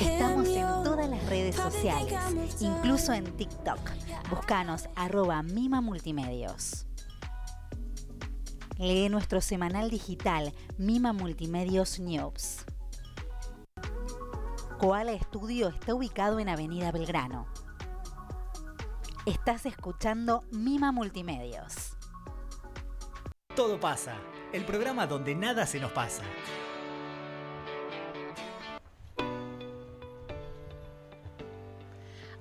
Estamos en todas las redes sociales, incluso en TikTok. Búscanos arroba Mima Multimedios. Lee nuestro semanal digital Mima Multimedios News. Koala Estudio está ubicado en Avenida Belgrano. Estás escuchando Mima Multimedios. Todo pasa, el programa donde nada se nos pasa.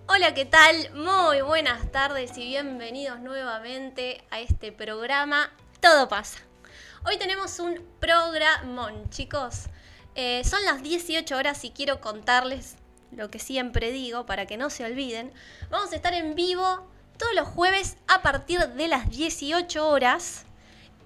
Hola, ¿qué tal? Muy buenas tardes y bienvenidos nuevamente a este programa Todo pasa. Hoy tenemos un programón, chicos. Eh, son las 18 horas y quiero contarles lo que siempre digo para que no se olviden. Vamos a estar en vivo todos los jueves a partir de las 18 horas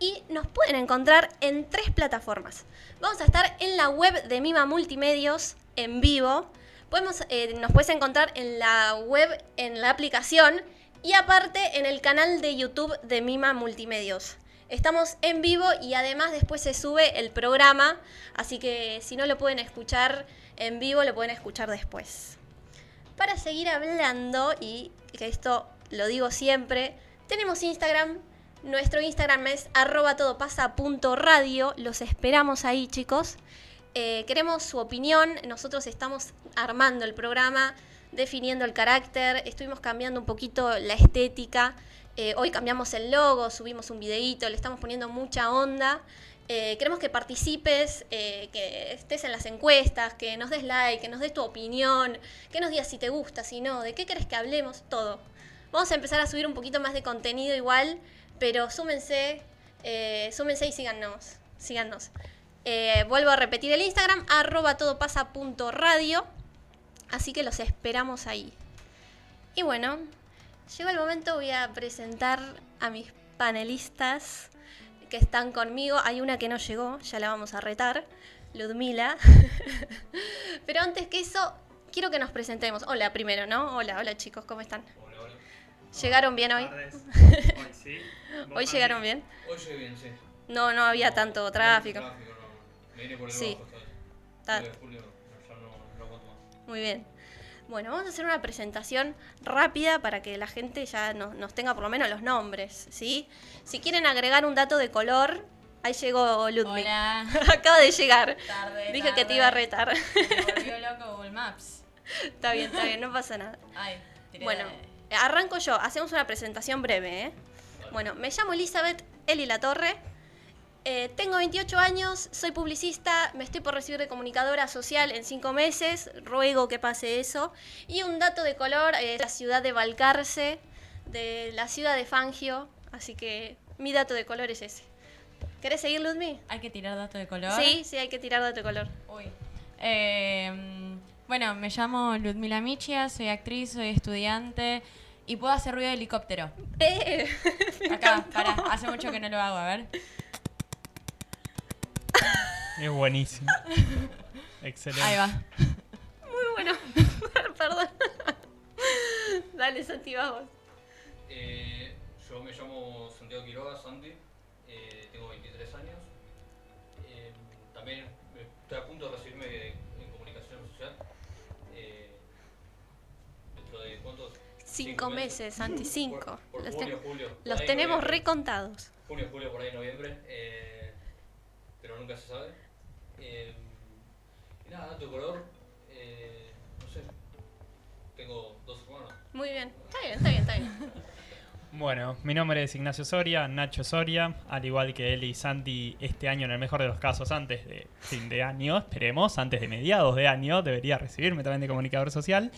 y nos pueden encontrar en tres plataformas. Vamos a estar en la web de Mima Multimedios en vivo. Podemos, eh, nos puedes encontrar en la web, en la aplicación y aparte en el canal de YouTube de Mima Multimedios. Estamos en vivo y además después se sube el programa, así que si no lo pueden escuchar en vivo, lo pueden escuchar después. Para seguir hablando, y que esto lo digo siempre, tenemos Instagram. Nuestro Instagram es arroba todopasa.radio. Los esperamos ahí, chicos. Eh, queremos su opinión. Nosotros estamos armando el programa, definiendo el carácter. Estuvimos cambiando un poquito la estética. Eh, hoy cambiamos el logo, subimos un videíto, le estamos poniendo mucha onda. Eh, queremos que participes, que estés en las encuestas, que nos des like, que nos des tu opinión, que nos digas si te gusta, si no, de qué querés que hablemos, todo. Vamos a empezar a subir un poquito más de contenido igual, pero súmense, súmense y síganos. síganos. vuelvo a repetir el Instagram, arroba todopasa.radio. Así que los esperamos ahí. Y bueno, Llegó el momento, voy a presentar a mis panelistas que están conmigo. Hay una que no llegó, ya la vamos a retar, Ludmila. Pero antes que eso, quiero que nos presentemos. Hola primero, ¿no? Hola, hola chicos, ¿cómo están? Hola. ¿Llegaron bien hoy? Hoy sí. ¿Hoy llegaron bien? Hoy llegué bien, sí. No, no había tanto tráfico. Tráfico, no. Me vine por el Sí. Muy bien. Bueno, vamos a hacer una presentación rápida para que la gente ya nos, nos tenga por lo menos los nombres, ¿sí? Si quieren agregar un dato de color, ahí llegó Ludwig. Hola. Acaba de llegar. Tarde, Dije que te iba a retar. Me volvió loco Google Maps. está bien, está bien, no pasa nada. Ay, tiré Bueno, de- arranco yo. Hacemos una presentación breve, ¿eh? Bueno, me llamo Elizabeth Eli La Torre. Eh, tengo 28 años, soy publicista, me estoy por recibir de comunicadora social en 5 meses, ruego que pase eso. Y un dato de color, es la ciudad de Balcarce, de la ciudad de Fangio, así que mi dato de color es ese. ¿Querés seguir, Ludmi? Hay que tirar datos de color. Sí, sí, hay que tirar dato de color. Uy. Eh, bueno, me llamo Ludmila Michia, soy actriz, soy estudiante y puedo hacer ruido de helicóptero. ¡Eh! Acá, para, hace mucho que no lo hago, a ver. Es buenísimo. Excelente. Ahí va. Muy bueno. Perdón. Dale, Santi, vamos. Eh, yo me llamo Santiago Quiroga, Santi. Eh, tengo 23 años. Eh, también estoy a punto de recibirme en comunicación social. Eh, dentro de cuántos? Cinco meses, Santi, cinco. Por, por Los, ten- julio. por los ahí, tenemos noviembre. recontados. Junio, julio, por ahí, noviembre. eh, pero nunca se sabe. Eh, y nada, de color. Eh, no sé. Tengo dos hermanos. Muy bien. Está bien, está bien, está bien. Bueno, mi nombre es Ignacio Soria, Nacho Soria, al igual que él y Santi este año en el mejor de los casos antes de fin de año, esperemos, antes de mediados de año, debería recibirme también de comunicador social.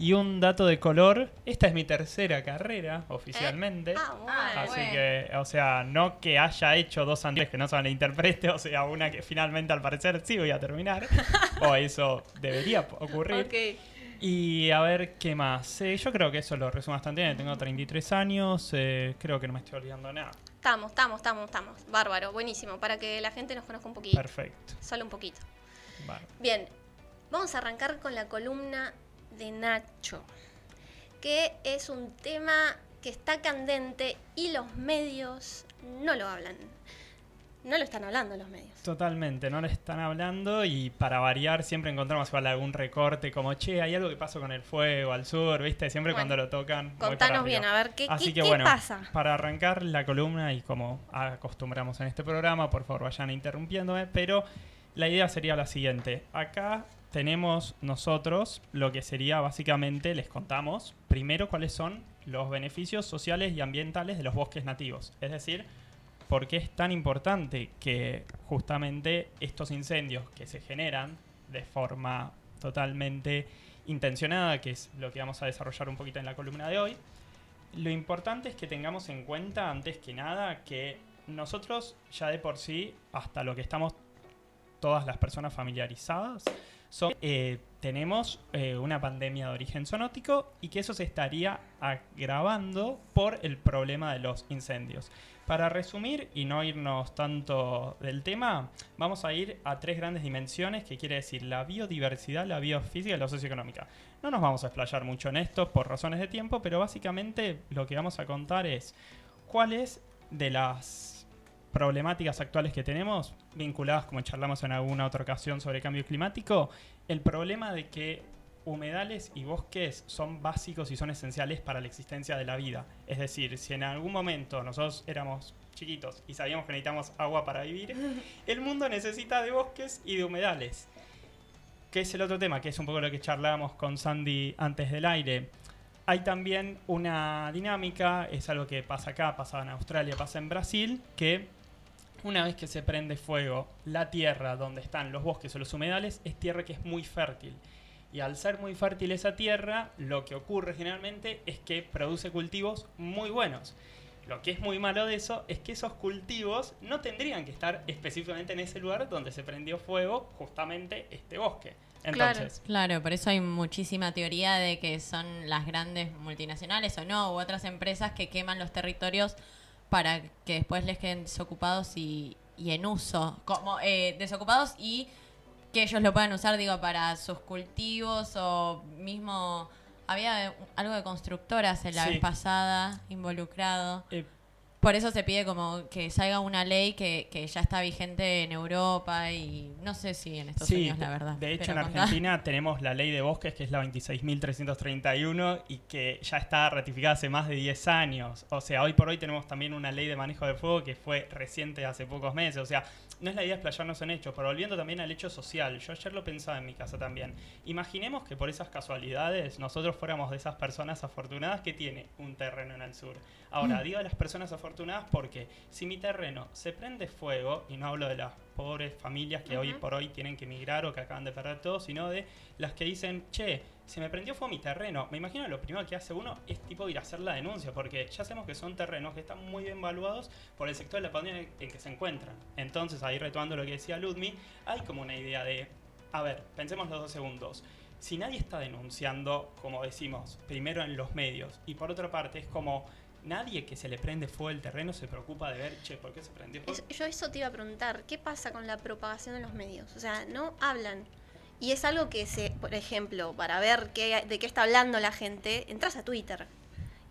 Y un dato de color, esta es mi tercera carrera oficialmente. Ah, bueno. Ah, Así bueno. que, o sea, no que haya hecho dos anteriores que no son la interprete, o sea, una que finalmente al parecer sí voy a terminar, o eso debería ocurrir. Ok. Y a ver, ¿qué más? Eh, yo creo que eso lo resumo bastante bien. Tengo 33 años, eh, creo que no me estoy olvidando nada. Estamos, estamos, estamos, estamos. Bárbaro, buenísimo. Para que la gente nos conozca un poquito. Perfecto. Solo un poquito. Vale. Bien, vamos a arrancar con la columna de Nacho, que es un tema que está candente y los medios no lo hablan. no lo están hablando los medios. Totalmente, no le están hablando y para variar siempre encontramos igual algún recorte como, che, hay algo que pasó con el fuego al sur, ¿viste? Siempre Bueno, cuando lo tocan. Contanos bien, a ver, ¿qué, Así qué- que qué bueno, pasa? para arrancar la columna y como acostumbramos en este programa, por favor vayan interrumpiéndome, pero la idea sería la siguiente. Acá tenemos nosotros lo que sería básicamente, les contamos primero cuáles son los beneficios sociales y ambientales de los bosques nativos. Es decir, por qué es tan importante que justamente estos incendios que se generan de forma totalmente intencionada, que es lo que vamos a desarrollar un poquito en la columna de hoy, lo importante es que tengamos en cuenta, antes que nada, que nosotros ya de por sí, hasta lo que estamos todas las personas familiarizadas, eh, tenemos eh, una pandemia de origen zoonótico y que eso se estaría agravando por el problema de los incendios. Para resumir y no irnos tanto del tema, vamos a ir a tres grandes dimensiones que quiere decir la biodiversidad, la biofísica y la socioeconómica. No nos vamos a explayar mucho en esto por razones de tiempo, pero básicamente lo que vamos a contar es cuáles de las problemáticas actuales que tenemos, vinculadas como charlamos en alguna otra ocasión sobre cambio climático, el problema de que humedales y bosques son básicos y son esenciales para la existencia de la vida. Es decir, si en algún momento nosotros éramos chiquitos y sabíamos que necesitamos agua para vivir, el mundo necesita de bosques y de humedales. Que es el otro tema, que es un poco lo que charlábamos con Sandy antes del aire. Hay también una dinámica, es algo que pasa acá, pasa en Australia, pasa en Brasil, que una vez que se prende fuego, la tierra donde están los bosques o los humedales es tierra que es muy fértil. Y al ser muy fértil esa tierra, lo que ocurre generalmente es que produce cultivos muy buenos. Lo que es muy malo de eso es que esos cultivos no tendrían que estar específicamente en ese lugar donde se prendió fuego justamente este bosque. Claro. Entonces, Claro, por eso hay muchísima teoría de que son las grandes multinacionales o no, u otras empresas que queman los territorios para que después les queden desocupados y, y en uso, como eh, desocupados y que ellos lo puedan usar, digo, para sus cultivos o mismo... Había algo de constructoras en la Sí. vez pasada involucrado. eh, Por eso se pide como que salga una ley que, que ya está vigente en Europa y no sé si en Estados Sí, Unidos, la verdad. De hecho, pero en contá. Argentina tenemos la ley de bosques, que es la 26.331, y que ya está ratificada hace más de 10 años. O sea, hoy por hoy tenemos también una ley de manejo de fuego que fue reciente hace pocos meses. O sea, no es la idea explayarnos en hechos, pero volviendo también al hecho social. Yo ayer lo pensaba en mi casa también. Imaginemos que por esas casualidades nosotros fuéramos de esas personas afortunadas que tiene un terreno en el sur. Ahora, digo a las personas afortunadas porque si mi terreno se prende fuego, y no hablo de las pobres familias que hoy por hoy tienen que emigrar o que acaban de perder todo, sino de las que dicen, che, se me prendió fuego mi terreno. Me imagino que lo primero que hace uno es tipo ir a hacer la denuncia, porque ya sabemos que son terrenos que están muy bien evaluados por el sector de la pandemia en que se encuentran. Entonces, ahí retomando lo que decía Ludmi, hay como una idea de, a ver, pensemos los dos segundos. Si nadie está denunciando, como decimos, primero en los medios, y por otra parte es como nadie que se le prende fuego el terreno se preocupa de ver, che, ¿por qué se prendió fuego? Yo eso te iba a preguntar, ¿qué pasa con la propagación en los medios? O sea, no hablan. Y es algo que se, por ejemplo, para ver qué, de qué está hablando la gente, entras a Twitter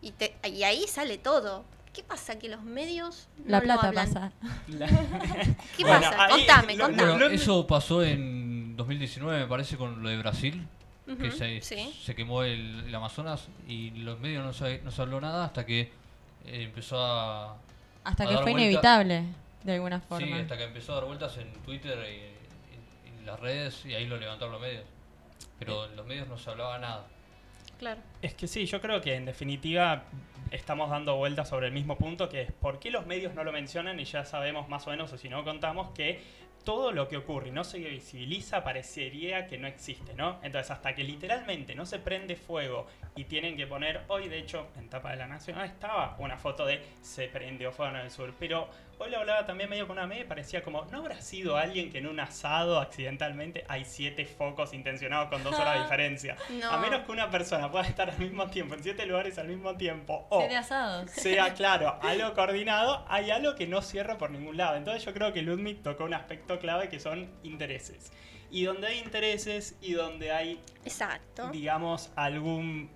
y, te, y ahí sale todo. ¿Qué pasa? Que los medios no La lo plata hablan. pasa. La- ¿Qué Bueno, pasa? ahí contame, lo- contame. Bueno, Lo- eso pasó en 2019, me parece, con lo de Brasil, que Ujú, se, sí. se quemó el, el Amazonas y los medios no se, no se habló nada hasta que eh, empezó a... Hasta a que dar fue vuelta- inevitable, de alguna Sí, forma. hasta que empezó a dar vueltas en Twitter y las redes y ahí lo levantaron los medios. Pero en los medios no se hablaba nada. Claro. Es que sí, yo creo que en definitiva estamos dando vueltas sobre el mismo punto, que es por qué los medios no lo mencionan y ya sabemos más o menos, o si no contamos, que todo lo que ocurre y no se visibiliza parecería que no existe, ¿no? Entonces, hasta que literalmente no se prende fuego y tienen que poner, hoy de hecho en tapa de la Nacional estaba una foto de se prendió fuego en el sur, pero hoy le hablaba también medio con una media y parecía como, ¿no habrá sido alguien que en un asado accidentalmente hay siete focos intencionados con dos horas de diferencia? No. A menos que una persona pueda estar al mismo tiempo, en siete lugares al mismo tiempo, o Siete asados. sea, claro, algo coordinado, hay algo que no cierra por ningún lado. Entonces yo creo que Ludwig tocó un aspecto clave que son intereses. Y donde hay intereses y donde hay, Exacto. digamos, algún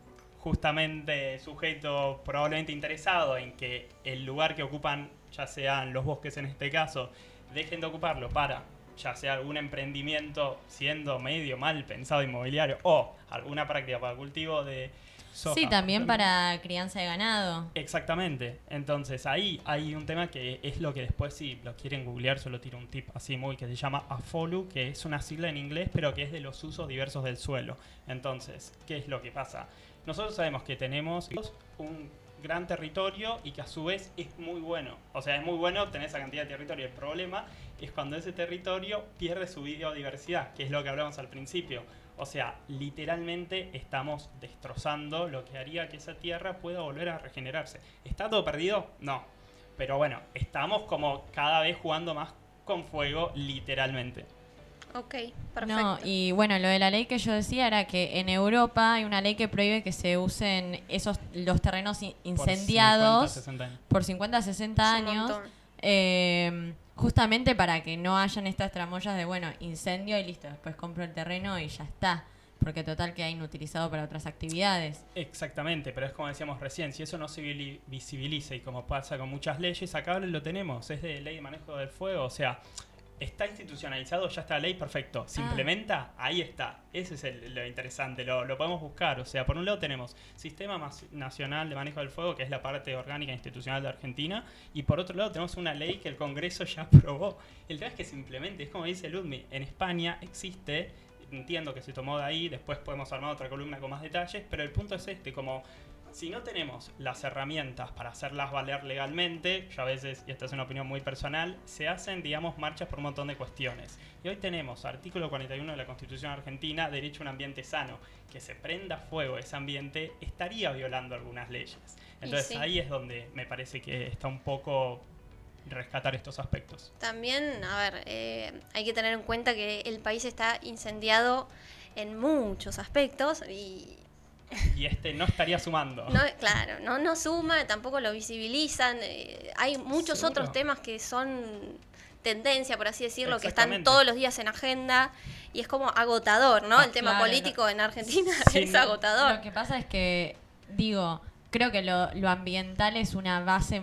justamente sujeto probablemente interesado en que el lugar que ocupan, ya sean los bosques en este caso, dejen de ocuparlo para ya sea algún emprendimiento siendo medio mal pensado inmobiliario o alguna práctica para cultivo de soja. Sí, también para crianza de ganado. Exactamente. Entonces ahí hay un tema que es lo que después si lo quieren googlear solo tiro un tip así muy que se llama AFOLU, que es una sigla en inglés pero que es de los usos diversos del suelo. Entonces, ¿qué es lo que pasa? Nosotros sabemos que tenemos un gran territorio y que a su vez es muy bueno. O sea, es muy bueno tener esa cantidad de territorio. El problema es cuando ese territorio pierde su biodiversidad, que es lo que hablamos al principio. O sea, literalmente estamos destrozando lo que haría que esa tierra pueda volver a regenerarse. ¿Está todo perdido? No. Pero bueno, estamos como cada vez jugando más con fuego, literalmente. Ok, perfecto. No, y bueno, lo de la ley que yo decía era que en Europa hay una ley que prohíbe que se usen esos los terrenos Por incendiados 50, 60 años. por 50 60 Es un años. montón. eh, justamente para que no hayan estas tramoyas de, bueno, incendio y listo, después compro el terreno y ya está. Porque total queda inutilizado para otras actividades. Exactamente, pero es como decíamos recién, si eso no se visibiliza y como pasa con muchas leyes, acá lo tenemos, es de ley de manejo del fuego, o sea, está institucionalizado, ya está la ley, perfecto. Se Ah. implementa, ahí está. Ese es el- lo interesante, lo, lo podemos buscar. O sea, por un lado tenemos Sistema Mas- Nacional de Manejo del Fuego, que es la parte orgánica institucional de Argentina, y por otro lado tenemos una ley que el Congreso ya aprobó. El tema es que se implemente, es como dice Ludmi, en España existe, entiendo que se tomó de ahí, después podemos armar otra columna con más detalles, pero el punto es este, como si no tenemos las herramientas para hacerlas valer legalmente, yo a veces, y esta es una opinión muy personal, se hacen, digamos, marchas por un montón de cuestiones. Y hoy tenemos artículo 41 de la Constitución Argentina, derecho a un ambiente sano, que se prenda fuego ese ambiente, estaría violando algunas leyes. Entonces sí. ahí es donde me parece que está un poco rescatar estos aspectos. También, a ver, eh, hay que tener en cuenta que el país está incendiado en muchos aspectos y Y este no estaría sumando. no, claro, no, no suma, tampoco lo visibilizan. eh, hay muchos Seguro. otros temas que son tendencia, por así decirlo, que están todos los días en agenda y es como agotador, ¿no? Ah, el tema claro, político en Argentina Sí, es no. agotador. Lo que pasa es que, digo, creo que lo, lo ambiental es una base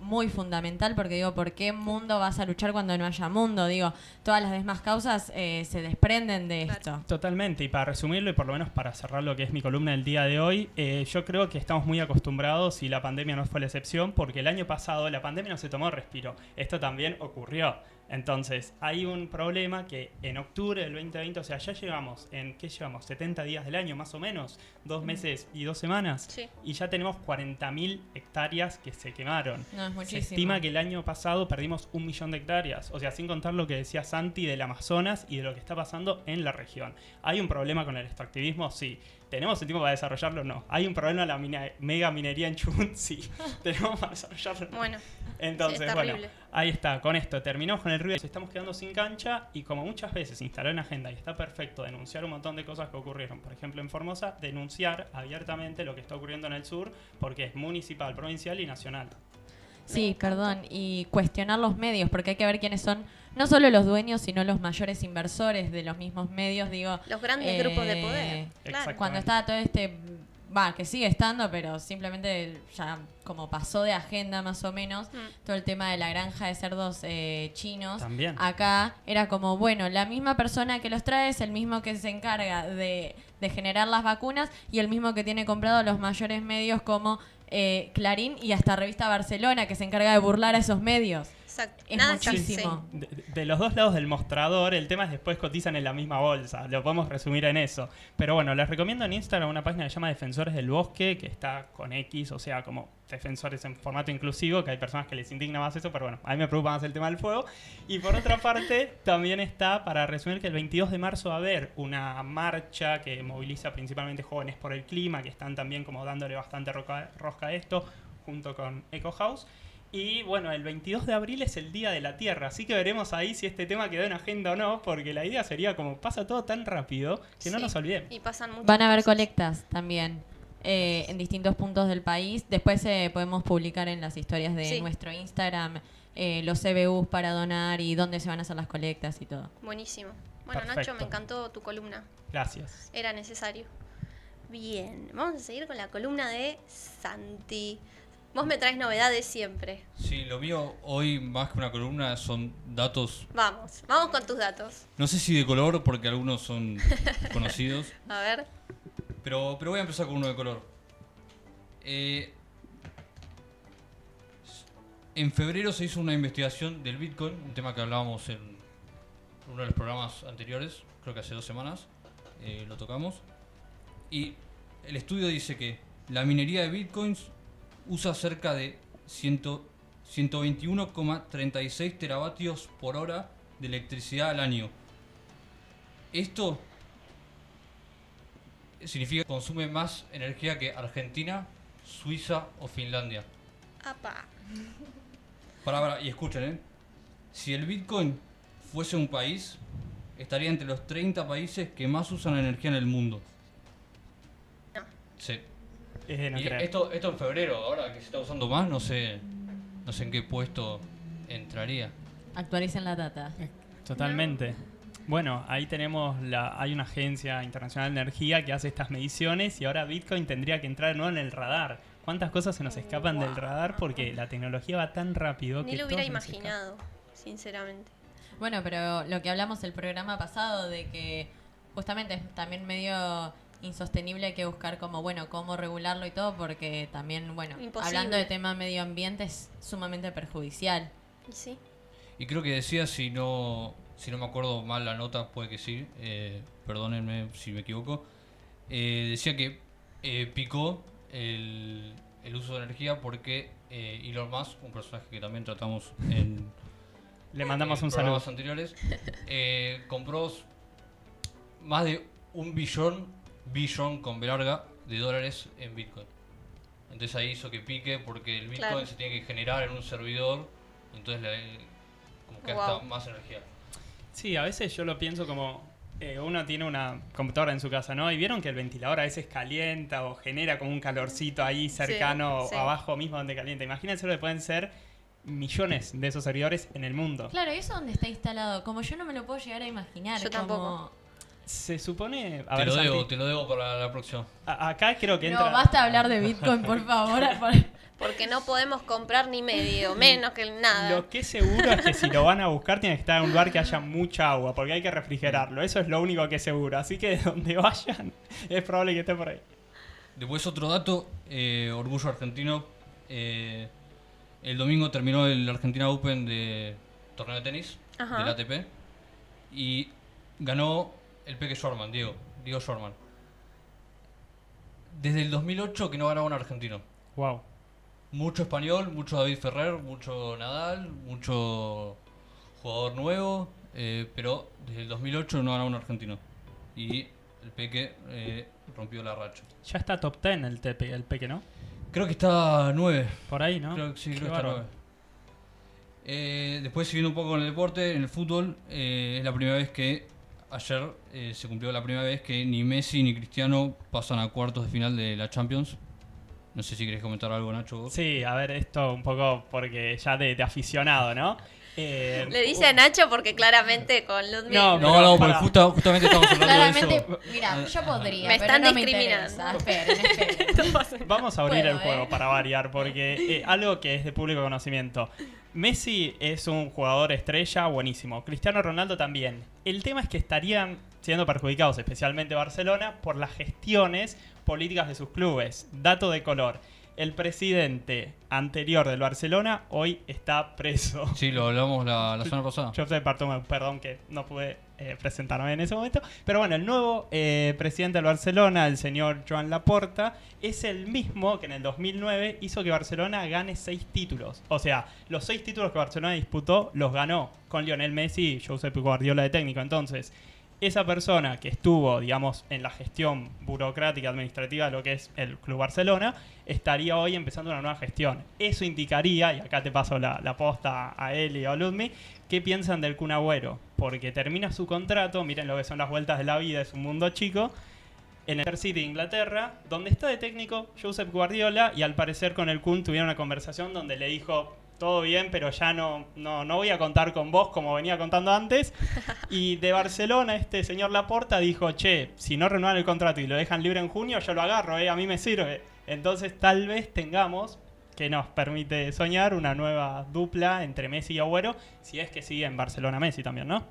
muy fundamental porque digo, ¿por qué mundo vas a luchar cuando no haya mundo? Digo, todas las demás causas eh, se desprenden de esto. Totalmente, y para resumirlo y por lo menos para cerrar lo que es mi columna del día de hoy, eh, yo creo que estamos muy acostumbrados y la pandemia no fue la excepción porque el año pasado la pandemia no se tomó respiro, esto también ocurrió. Entonces, hay un problema que en octubre del 2020, o sea, ya llevamos, ¿en qué llevamos? 70 días del año más o menos, dos meses y dos semanas, Sí. y ya tenemos 40.000 hectáreas que se quemaron. No, es Se muchísimo. estima que el año pasado perdimos un millón de hectáreas. O sea, sin contar lo que decía Santi del Amazonas y de lo que está pasando en la región. ¿Hay un problema con el extractivismo? Sí. ¿Tenemos el tiempo para desarrollarlo? No. ¿Hay un problema en la mina- mega minería en Chubut? Sí. ¿Tenemos para desarrollarlo? No. Bueno, Entonces, sí, es bueno, ahí está. Con esto terminamos con el ruido. Nos estamos quedando sin cancha y como muchas veces se instaló en agenda y está perfecto denunciar un montón de cosas que ocurrieron. Por ejemplo, en Formosa, denunciar abiertamente lo que está ocurriendo en el sur porque es municipal, provincial y nacional. Sí, perdón, y cuestionar los medios, porque hay que ver quiénes son no solo los dueños, sino los mayores inversores de los mismos medios, digo. los grandes eh, grupos de poder. Claro. Cuando estaba todo este, va, que sigue estando, pero simplemente ya como pasó de agenda más o menos, Mm. todo el tema de la granja de cerdos eh, chinos. También. Acá era como, bueno, la misma persona que los trae es el mismo que se encarga de, de generar las vacunas y el mismo que tiene comprado los mayores medios como eh, Clarín y hasta Revista Barcelona, que se encarga de burlar a esos medios. Exacto. Es Nada muchísimo. De, de los dos lados del mostrador, el tema es después cotizan en la misma bolsa. Lo podemos resumir en eso. Pero bueno, les recomiendo en Instagram una página que se llama Defensores del Bosque, que está con X, o sea, como defensores en formato inclusivo, que hay personas que les indigna más eso, pero bueno, a mí me preocupa más el tema del fuego. Y por otra parte, también está, para resumir, que el 22 de marzo va a haber una marcha que moviliza principalmente jóvenes por el clima, que están también como dándole bastante roca- rosca a esto, junto con Eco House. Y bueno, el 22 de abril es el Día de la Tierra, así que veremos ahí si este tema quedó en agenda o no, porque la idea sería como pasa todo tan rápido que no nos olvidemos. Y pasan muchas Van a haber cosas. colectas también eh, en distintos puntos del país. Después eh, podemos publicar en las historias de Sí. nuestro Instagram eh, los CBUs para donar y dónde se van a hacer las colectas y todo. Buenísimo. Bueno, Nacho, me encantó tu columna. Gracias. Era necesario. Bien, vamos a seguir con la columna de Santi. Vos me traes novedades siempre. Sí, lo mío hoy más que una columna son datos, Vamos, vamos con tus datos. no sé si de color porque algunos son conocidos, A ver. pero, pero voy a empezar con uno de color. Eh, en febrero se hizo una investigación del Bitcoin, un tema que hablábamos en uno de los programas anteriores, creo que hace dos semanas, eh, lo tocamos. Y el estudio dice que la minería de Bitcoins usa cerca de 100 121,36 teravatios por hora de electricidad al año. Esto significa que consume más energía que Argentina, Suiza o Finlandia. Apa. Para, para, y escuchen, ¿eh? Si el Bitcoin fuese un país, estaría entre los 30 países que más usan energía en el mundo. No. Sí. Eh, no Y creo. esto, esto en febrero, ahora que se está usando más, no sé, no sé en qué puesto entraría. Actualicen la data. Totalmente. Bueno, ahí tenemos la, hay una agencia internacional de energía que hace estas mediciones y ahora Bitcoin tendría que entrar no en el radar. ¿Cuántas cosas se nos escapan del radar porque la tecnología va tan rápido Ni que lo hubiera imaginado, sinceramente. Bueno, pero lo que hablamos el programa pasado de que justamente es también medio insostenible hay que buscar como, bueno, cómo regularlo y todo, porque también, bueno, Imposible. hablando de tema medio ambiente es sumamente perjudicial. ¿Y sí? Y creo que decía, si no, si no me acuerdo mal la nota, puede que sí, eh, perdónenme si me equivoco, eh, decía que eh, picó el, el uso de energía porque eh, Elon Musk, un personaje que también tratamos en, Le mandamos en un saludo. anteriores, eh, compró más de un billón, billón con B larga, de dólares en Bitcoin. Entonces ahí hizo que pique porque el Bitcoin Claro. se tiene que generar en un servidor, entonces le, como que Wow. gasta más energía. Sí, a veces yo lo pienso como eh, uno tiene una computadora en su casa, ¿no? Y vieron que el ventilador a veces calienta o genera como un calorcito ahí cercano sí. abajo mismo donde calienta. Imagínense lo que pueden ser millones de esos servidores en el mundo. Claro, ¿y eso dónde está instalado? Como yo no me lo puedo llegar a imaginar. Yo como- tampoco. Se supone... A te ver, lo debo, te lo debo para la próxima. a- acá creo que No, basta hablar de Bitcoin, por favor. por- Porque no podemos comprar ni medio, menos que nada. Lo que es seguro es que si lo van a buscar tiene que estar en un lugar que haya mucha agua, porque hay que refrigerarlo. Eso es lo único que es seguro. Así que donde vayan es probable que esté por ahí. Después otro dato, eh, orgullo argentino. eh, el domingo terminó el Argentina Open de torneo de tenis Ajá. del ATP y ganó el Peque Shorman, Diego, Diego Shorman. Desde el 2008 que no ganaba un argentino. Wow. Mucho español, mucho David Ferrer, mucho Nadal, mucho jugador nuevo, eh, pero desde el 2008 no ganaba un argentino. Y el Peque eh, rompió la racha. Ya está top 10 el, tepe, el peque, ¿no? Creo que está 9. Por ahí, ¿no? Creo sí, Qué creo que está bárbaro. 9. Eh, después siguiendo un poco con el deporte, en el fútbol, eh, es la primera vez que ayer eh, se cumplió la primera vez que ni Messi ni Cristiano pasan a cuartos de final de la Champions. No sé si querés comentar algo, Nacho. vos. Sí, a ver, esto un poco porque ya de, de aficionado, ¿no? Eh, Le dice a Nacho porque claramente con Ludmilla. No, No, pero no, porque justa- justamente estamos hablando de Claramente, eso. mira, yo podría, Me pero están no discriminando. interesa. Esperen, esperen. Vamos a abrir Puedo, el juego ¿eh? para variar, porque eh, algo que es de público conocimiento. Messi es un jugador estrella buenísimo. Cristiano Ronaldo también. El tema es que estarían siendo perjudicados, especialmente Barcelona, por las gestiones políticas de sus clubes. Dato de color. El presidente anterior del Barcelona hoy está preso. Sí, lo hablamos la, la semana pasada. Yo soy Bartomeu, perdón que no pude eh, presentarme en ese momento. Pero bueno, el nuevo eh, presidente del Barcelona, el señor Joan Laporta, es el mismo que en el 2009 hizo que Barcelona gane seis títulos. O sea, los seis títulos que Barcelona disputó los ganó con Lionel Messi y Josep Guardiola de técnico. Entonces, esa persona que estuvo, digamos, en la gestión burocrática administrativa de lo que es el Club Barcelona, estaría hoy empezando una nueva gestión. Eso indicaría, y acá te paso la, posta a él y a Ludmi, ¿qué piensan del Kun Agüero? Porque termina su contrato, miren lo que son las vueltas de la vida, es un mundo chico, en el City de Inglaterra, donde está de técnico Josep Guardiola, y al parecer con el Kun tuvieron una conversación donde le dijo, todo bien, pero ya no, no, no voy a contar con vos como venía contando antes. Y de Barcelona, este señor Laporta dijo, che, si no renuevan el contrato y lo dejan libre en junio, yo lo agarro, eh, a mí me sirve. Entonces tal vez tengamos, que nos permite soñar una nueva dupla entre Messi y Agüero, si es que sigue en Barcelona Messi también, ¿no?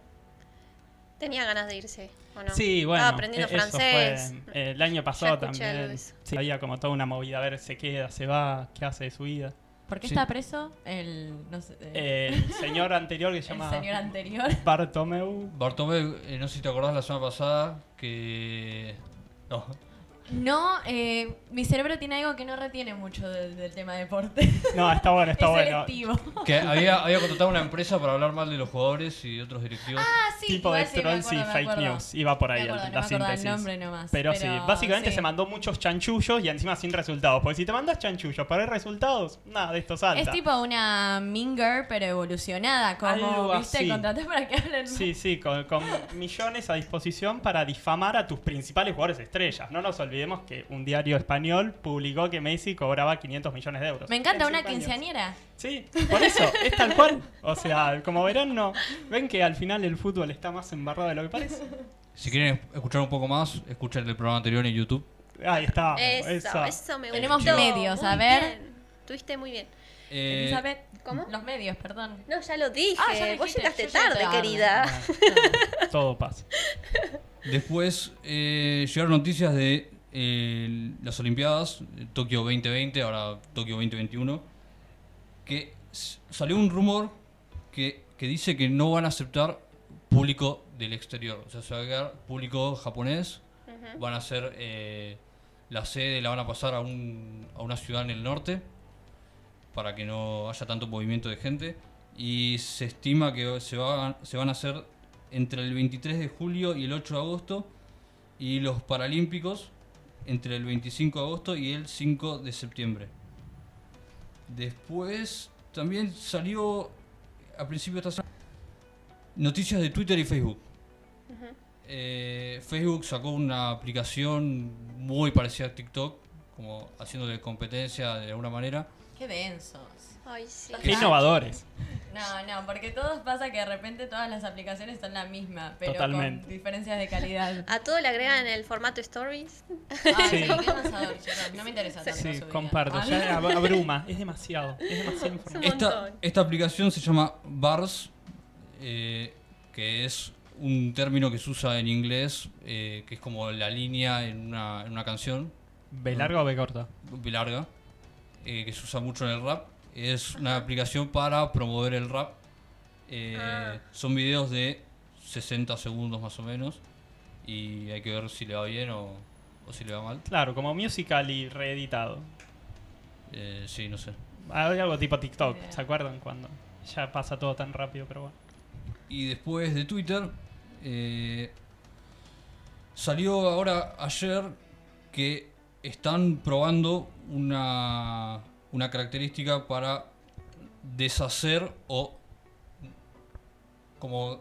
Tenía ganas de irse, ¿o no? Sí, bueno, Estaba aprendiendo e- eso francés. fue, eh, el año pasado también. Sí, había como toda una movida, a ver, se queda, se va, qué hace de su vida. ¿Por qué Sí. está preso el, no sé, eh, Eh, el señor anterior que se el llama señor anterior? Bartomeu. Bartomeu, eh, no sé si te acordás la semana pasada que. No. No, eh, mi cerebro tiene algo que no retiene mucho del, del tema deporte. No, está bueno, está es bueno. selectivo. Que había, había contratado una empresa para hablar mal de los jugadores y de otros directivos. Ah, sí, tipo de sí, trolls y fake acuerdo. news. Iba por ahí Me el- acuerdo, no la me acordaba el síntesis. nombre nomás. Pero, sí, básicamente sí. se mandó muchos chanchullos y encima sin resultados. Porque si te mandas chanchullos para ver resultados, nada de esto salta. Es tipo una Minger, pero evolucionada. Como, Algo ¿viste? así. Contratás para que hablen. Sí, sí, con, con millones a disposición para difamar a tus principales jugadores estrellas. No nos olvidemos que un diario español publicó que Messi cobraba 500 millones de euros. Me encanta En una quinceañera. Sí, por eso, es tal cual. O sea, como verán, no. Ven que al final el fútbol está más embarrado de lo que parece. Si quieren escuchar un poco más, escuchen el programa anterior en YouTube. Ahí está. Eso, eso. eso me Tenemos gustó. medios, a ver. bien. Tuviste muy bien. Eh, Elizabeth, ¿cómo? Los medios, perdón. No, ya lo dije. Ah, ya Vos llegaste tarde, tarde. querida. Todo pasa. Después eh, llegaron noticias de eh, las Olimpiadas, Tokio 2020, ahora Tokio 2021, que salió un rumor que, que dice que no van a aceptar público del exterior. O sea, se va a quedar público japonés, Ujú. van a hacer eh, la sede, la van a pasar a, un, a una ciudad en el norte para que no haya tanto movimiento de gente. Y se estima que se, va- se van a hacer entre el 23 de julio y el 8 de agosto. Y los Paralímpicos entre el 25 de agosto y el 5 de septiembre. Después también salió a principio de esta semana noticias de Twitter y Facebook. Eh, Facebook sacó una aplicación muy parecida a TikTok, como haciéndole competencia de alguna manera. Qué densos. Ay, sí. Qué innovadores. No, no, porque todos pasa que de repente todas las aplicaciones son la misma, pero Totalmente. con diferencias de calidad. A todo le agregan el formato stories. Ay, Sí. No me interesa tanto Sí, comparto. Ya ab- abruma. Es demasiado. Es demasiado información. Esta, aplicación se llama Bars, eh, que es un término que se usa en inglés, eh, que es como la línea en una, en una canción, ¿B larga o B corta? B larga, eh, que se usa mucho en el rap. Es una aplicación para promover el rap. Eh, Ah. Son videos de 60 segundos más o menos. Y hay que ver si le va bien o, o si le va mal. Claro, como musical y reeditado. Eh, sí, no sé. Hay algo tipo TikTok. ¿se acuerdan? Cuando ya pasa todo tan rápido, pero bueno. Y después de Twitter, eh, salió ahora ayer que están probando una, una característica para deshacer o como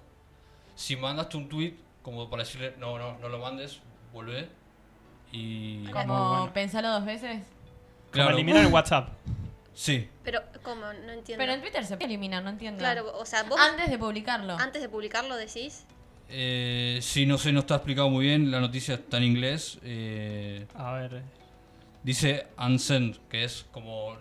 si mandaste un tweet como para decirle no, no, no lo mandes, volvé. Y Como bueno. pensarlo dos veces. Como eliminar el WhatsApp. Sí, Pero, ¿cómo? No entiendo. Pero en Twitter se puede eliminar, no entiendo. Claro, o sea, vos Antes de publicarlo. antes de publicarlo decís. eh, sí, no sé, no está explicado muy bien, la noticia está en inglés. eh, A ver. Dice unsend, que es como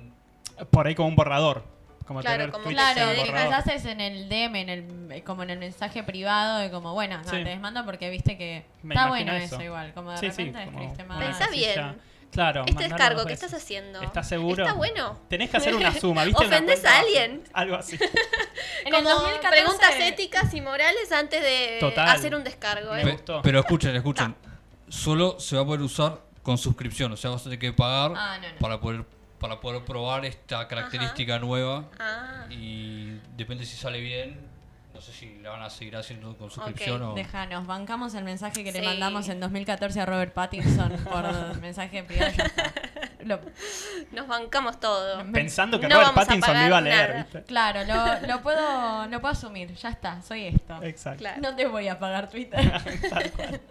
Por ahí como un borrador. Como Claro, tener como Claro, en Sí, que borrador. quizás es en el DM, en el, como en el mensaje privado, de como, bueno, no, Sí. te desmando porque viste que Me está bueno eso. eso. igual, como de Sí, sí, repente como escribiste una mal. Pensá bien. Claro. Este descargo, ¿qué estás haciendo? ¿Estás seguro? Está bueno. Tenés que hacer una suma, ¿viste? Una ¿Ofendés cuenta a alguien? Algo así. En el Como 2014 preguntas éticas y morales antes de Total. hacer un descargo. ¿eh? Pe-. Pero escuchen, escuchen. Solo se va a poder usar con suscripción. O sea, vas a tener que pagar Ah, no, no. para poder para poder probar esta característica nueva. Ah, Y depende si sale bien. No sé si la van a seguir haciendo con suscripción o. Déjanos, bancamos el mensaje que le mandamos en 2014 a Robert Pattinson por mensaje privado. Lo- nos bancamos todo. Pensando que No Robert Pattinson pagar iba a leer, nada. ¿viste? claro, lo, lo puedo, lo puedo asumir, ya está, soy esto. Exacto. Claro. No te voy a pagar Twitter.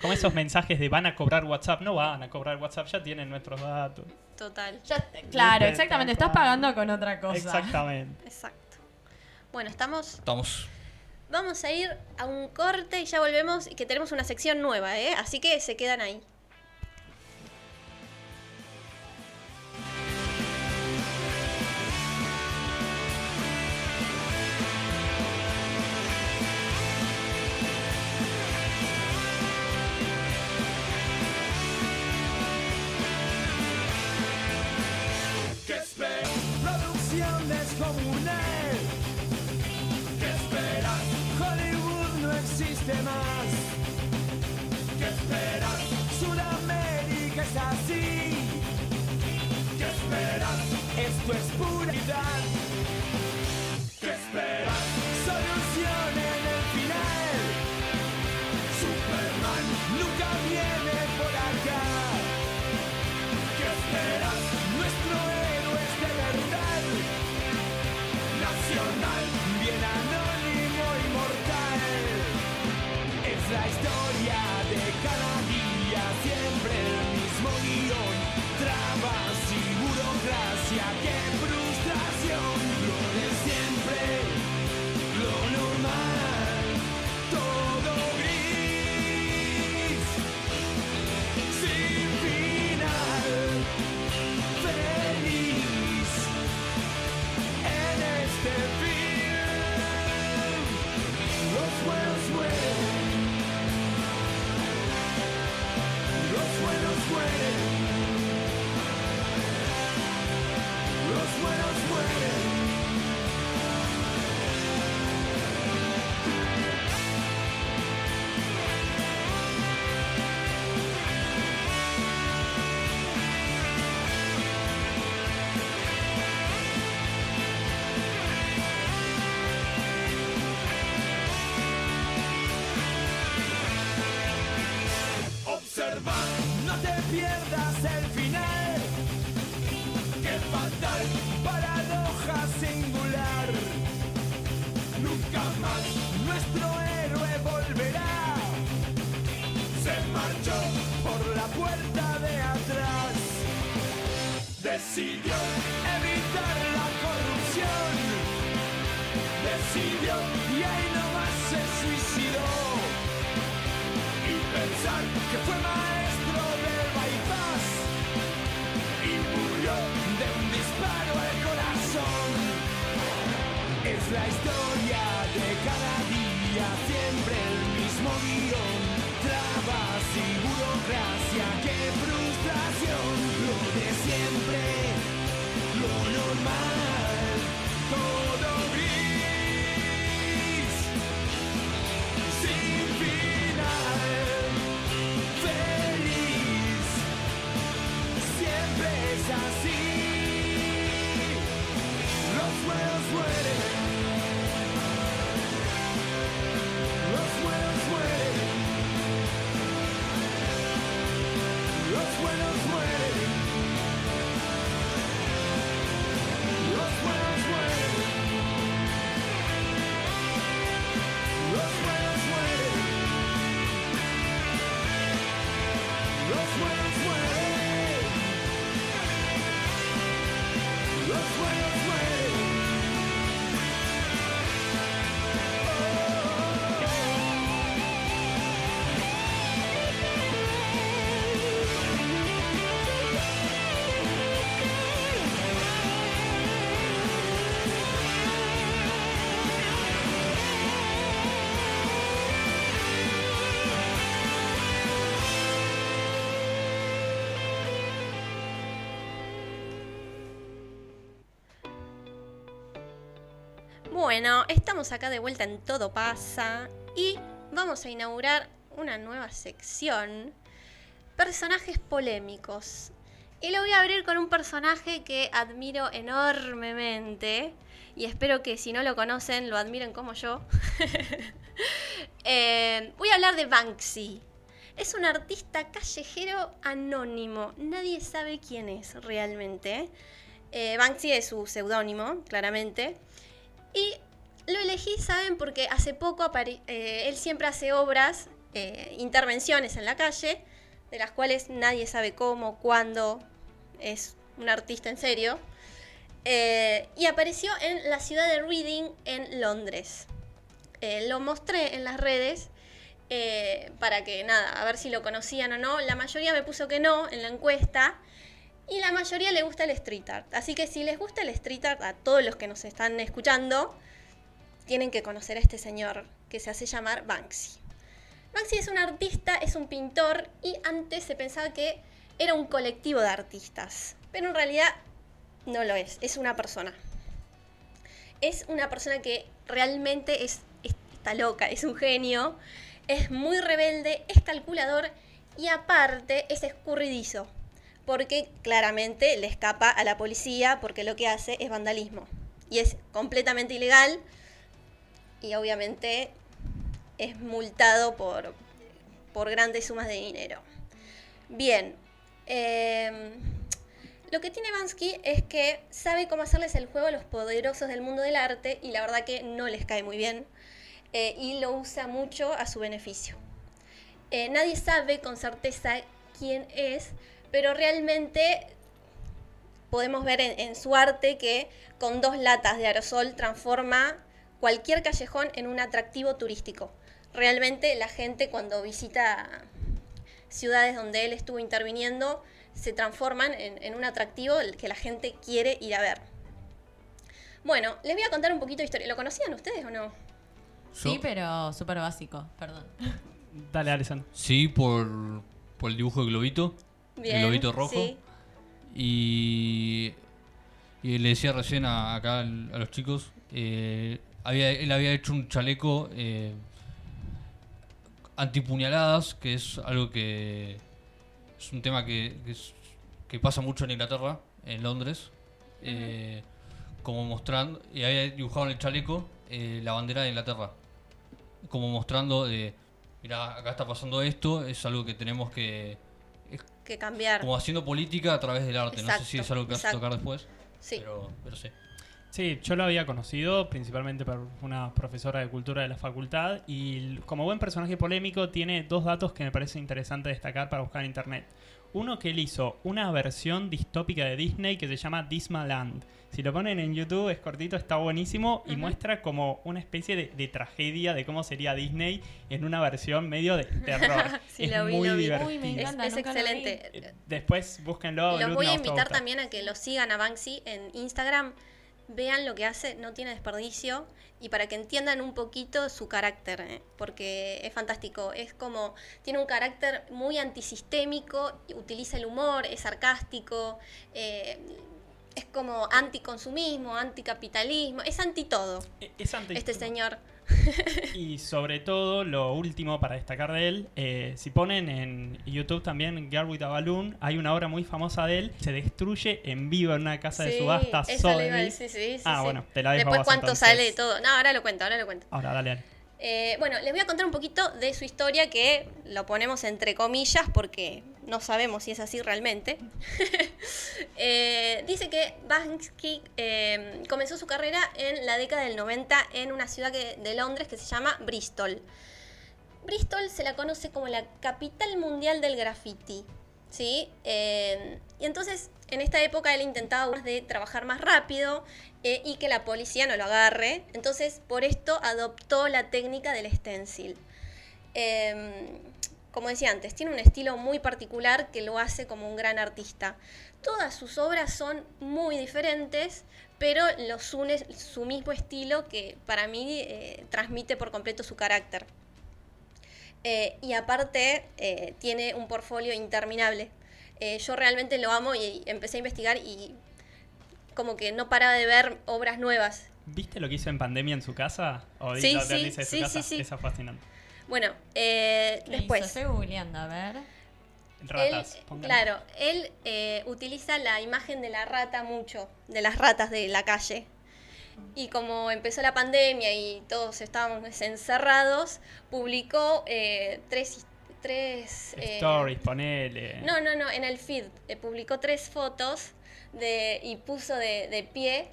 Como esos mensajes de van a cobrar WhatsApp. No van a cobrar WhatsApp, ya tienen nuestros datos. Total. Ya- claro, exactamente, estás pagando con otra cosa. Exactamente. Exacto. Bueno, estamos. Estamos. Vamos a ir a un corte y ya volvemos. Y que tenemos una sección nueva, ¿eh? Así que se quedan ahí. Lo de siempre, lo normal, todo Bueno, estamos acá de vuelta en Todo pasa y vamos a inaugurar una nueva sección, personajes polémicos. Y lo voy a abrir con un personaje que admiro enormemente y espero que si no lo conocen lo admiren como yo. Eh, voy a hablar de Banksy. Es un artista callejero anónimo, nadie sabe quién es realmente. Eh, Banksy es su seudónimo, claramente. Y lo elegí, ¿saben? Porque hace poco eh, él siempre hace obras, eh, intervenciones en la calle, de las cuales nadie sabe cómo, cuándo. Es un artista en serio. Eh, y apareció en la ciudad de Reading, en Londres. Lo mostré en las redes para que, nada, a ver si lo conocían o no. La mayoría me puso que no en la encuesta. Y la mayoría le gusta el street art. Así que si les gusta el street art, a todos los que nos están escuchando, tienen que conocer a este señor que se hace llamar Banksy. Banksy es un artista, es un pintor y antes se pensaba que era un colectivo de artistas. Pero en realidad no lo es, es una persona. Es una persona que realmente es, es- está loca, es un genio, es muy rebelde, es calculador y aparte es escurridizo, porque claramente le escapa a la policía porque lo que hace es vandalismo y es completamente ilegal y obviamente es multado por, por grandes sumas de dinero. Bien, em, lo que tiene Bansky es que sabe cómo hacerles el juego a los poderosos del mundo del arte y la verdad que no les cae muy bien eh, y lo usa mucho a su beneficio. Eh, nadie sabe con certeza quién es, pero realmente podemos ver en, en su arte que con dos latas de aerosol transforma cualquier callejón en un atractivo turístico. Realmente la gente cuando visita ciudades donde él estuvo interviniendo se transforman en, en un atractivo que la gente quiere ir a ver. Bueno, les voy a contar un poquito de historia. ¿Lo conocían ustedes o no? Sí, pero súper básico, perdón. Dale, Alison. Sí, por, por el dibujo de globito. Bien. globito rojo. sí. Y, y le decía recién a, acá al- a los chicos, eh, había, él había hecho un chaleco eh, antipuñaladas, que es algo que es un tema que, que, es- que pasa mucho en Inglaterra, en Londres, eh, como mostrando, y había dibujado en el chaleco eh, la bandera de Inglaterra, como mostrando de, mira, acá está pasando esto, es algo que tenemos que, Que cambiar. como haciendo política a través del arte. no sé si es algo que vas a tocar después, Sí. pero, pero sí. Sí, yo lo había conocido principalmente por una profesora de cultura de la facultad y como buen personaje polémico tiene dos datos que me parece interesante destacar para buscar en internet. Uno que él hizo una versión distópica de Disney que se llama Dismaland. Si lo ponen en YouTube es cortito, está buenísimo y muestra como una especie de, de tragedia de cómo sería Disney en una versión medio de terror. Sí, es lo vi, muy lo vi. divertido. Uy, me Es, encanta, es excelente. Eh, Después búsquenlo. Los Luz, voy a invitar también a que lo sigan a Banksy en Instagram. Vean lo que hace, no tiene desperdicio. Y para que entiendan un poquito su carácter, ¿eh? porque es fantástico. Es como, tiene un carácter muy antisistémico, utiliza el humor, es sarcástico, eh, es como anticonsumismo, anticapitalismo, es anti todo. Eh, Es anti- Este señor. Y sobre todo, lo último para destacar de él, eh, si ponen en YouTube también Girl with a Balloon, hay una obra muy famosa de él, se destruye en vivo en una casa de subasta esa sí, sí, Ah, bueno, te la dejo Después cuánto entonces. sale de todo. No, ahora lo cuento, ahora lo cuento. Ahora, dale, dale. Eh, bueno, les voy a contar un poquito de su historia que lo ponemos entre comillas porque no sabemos si es así realmente. Eh, dice que Banksy eh, comenzó su carrera en la década del 90 en una ciudad de Londres que se llama Bristol. Bristol se la conoce como la capital mundial del graffiti. ¿Sí? Eh, y entonces, en esta época él intentaba de trabajar más rápido eh, y que la policía no lo agarre. Entonces, por esto adoptó la técnica del stencil. Eh, como decía antes, tiene un estilo muy particular que lo hace como un gran artista. Todas sus obras son muy diferentes, pero los une su mismo estilo que para mí eh, transmite por completo su carácter. Eh, y aparte eh, tiene un portfolio interminable. Eh, yo realmente lo amo y empecé a investigar y como que no paraba de ver obras nuevas. ¿Viste lo que hizo en pandemia en su casa? ¿O Sí, lo sí, de su sí, casa? sí, sí. Esa es fascinante. Bueno, eh, ¿Qué después... hizo? Estoy googleando, a ver. Ratas. Él, claro, él eh, utiliza la imagen de la rata mucho, de las ratas de la calle. Y como empezó la pandemia y todos estábamos encerrados, publicó eh, tres... tres eh, Stories, ponele. no, no, no, en el feed eh, publicó tres fotos de, y puso de, de pie.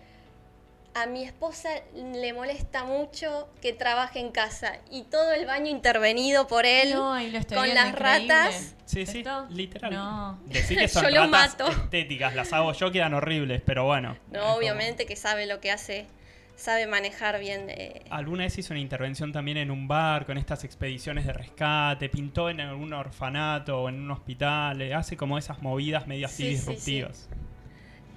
A mi esposa le molesta mucho que trabaje en casa y todo el baño intervenido por él No, ahí lo estoy con las increíble. ratas. Sí, sí, ¿Esto? literal. No. Decir que son Yo lo ratas mato. estéticas, las hago yo, quedan horribles, pero bueno. No, como- obviamente que sabe lo que hace, sabe manejar bien. eh, Alguna vez hizo una intervención también en un bar con estas expediciones de rescate, pintó en algún orfanato o en un hospital, eh, hace como esas movidas medio así Sí, sí, disruptivas.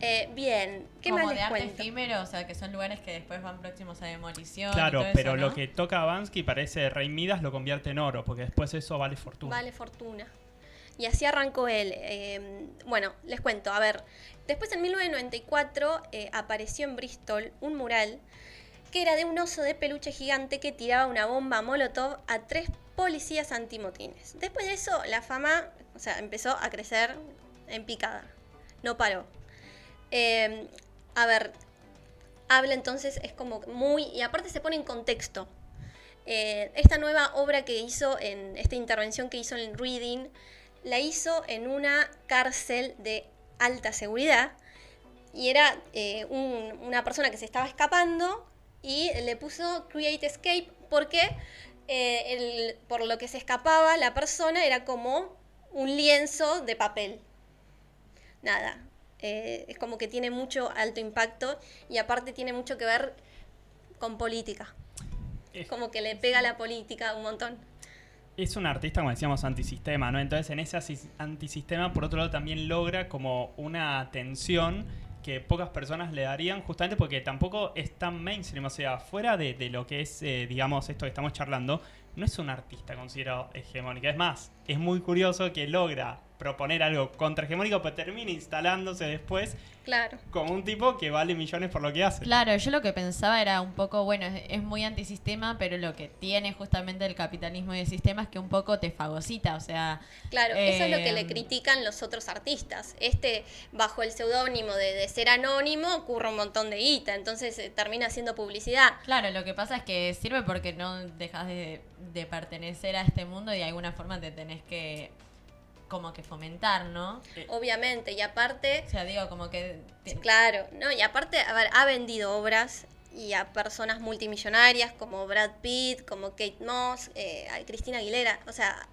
eh, bien, ¿qué Como más de les arte cuento? efímero, o sea, que son lugares que después van próximos a demolición. y Claro, todo eso, pero ¿no? lo que toca a Bansky parece Rey Midas lo convierte en oro, porque después eso vale fortuna. Vale fortuna. Y así arrancó él. eh, bueno, les cuento, a ver. Después en 1994 eh, apareció en Bristol un mural que era de un oso de peluche gigante que tiraba una bomba molotov a tres policías antimotines. Después de eso, la fama, o sea, empezó a crecer en picada. No paró. Eh, a ver, habla entonces, es como muy. Y aparte se pone en contexto. Eh, esta nueva obra que hizo, en esta intervención que hizo en Reading, la hizo en una cárcel de alta seguridad. Y era eh, un- una persona que se estaba escapando y le puso Create Escape porque eh, el- por lo que se escapaba la persona era como un lienzo de papel. Nada, eh, es como que tiene mucho alto impacto y aparte tiene mucho que ver con política. Es- Como que le pega a la política un montón. Es un artista, como decíamos, antisistema, ¿no? Entonces, en ese antisistema, por otro lado, también logra como una atención que pocas personas le darían, justamente porque tampoco es tan mainstream. O sea, fuera de, lo que es, eh, digamos, esto que estamos charlando, no es un artista considerado hegemónico. Es más, es muy curioso que logra proponer algo contrahegemónico, pero termina instalándose después Claro. como un tipo que vale millones por lo que hace. Claro, yo lo que pensaba era un poco, bueno, es, es muy antisistema, pero lo que tiene justamente el capitalismo y el sistema es que un poco te fagocita, o sea... Claro, eso es lo que eh, le critican los otros artistas. Este, bajo el seudónimo de, de ser anónimo, ocurre un montón de guita, entonces eh, termina haciendo publicidad. Claro, lo que pasa es que sirve porque no dejas de, de pertenecer a este mundo y de alguna forma te tenés que como que fomentar, ¿no? Obviamente, y aparte, O sea, digo, como que... claro, no, y aparte, a ver, ha vendido obras y a personas multimillonarias como Brad Pitt, como Kate Moss, eh, a Cristina Aguilera, o sea,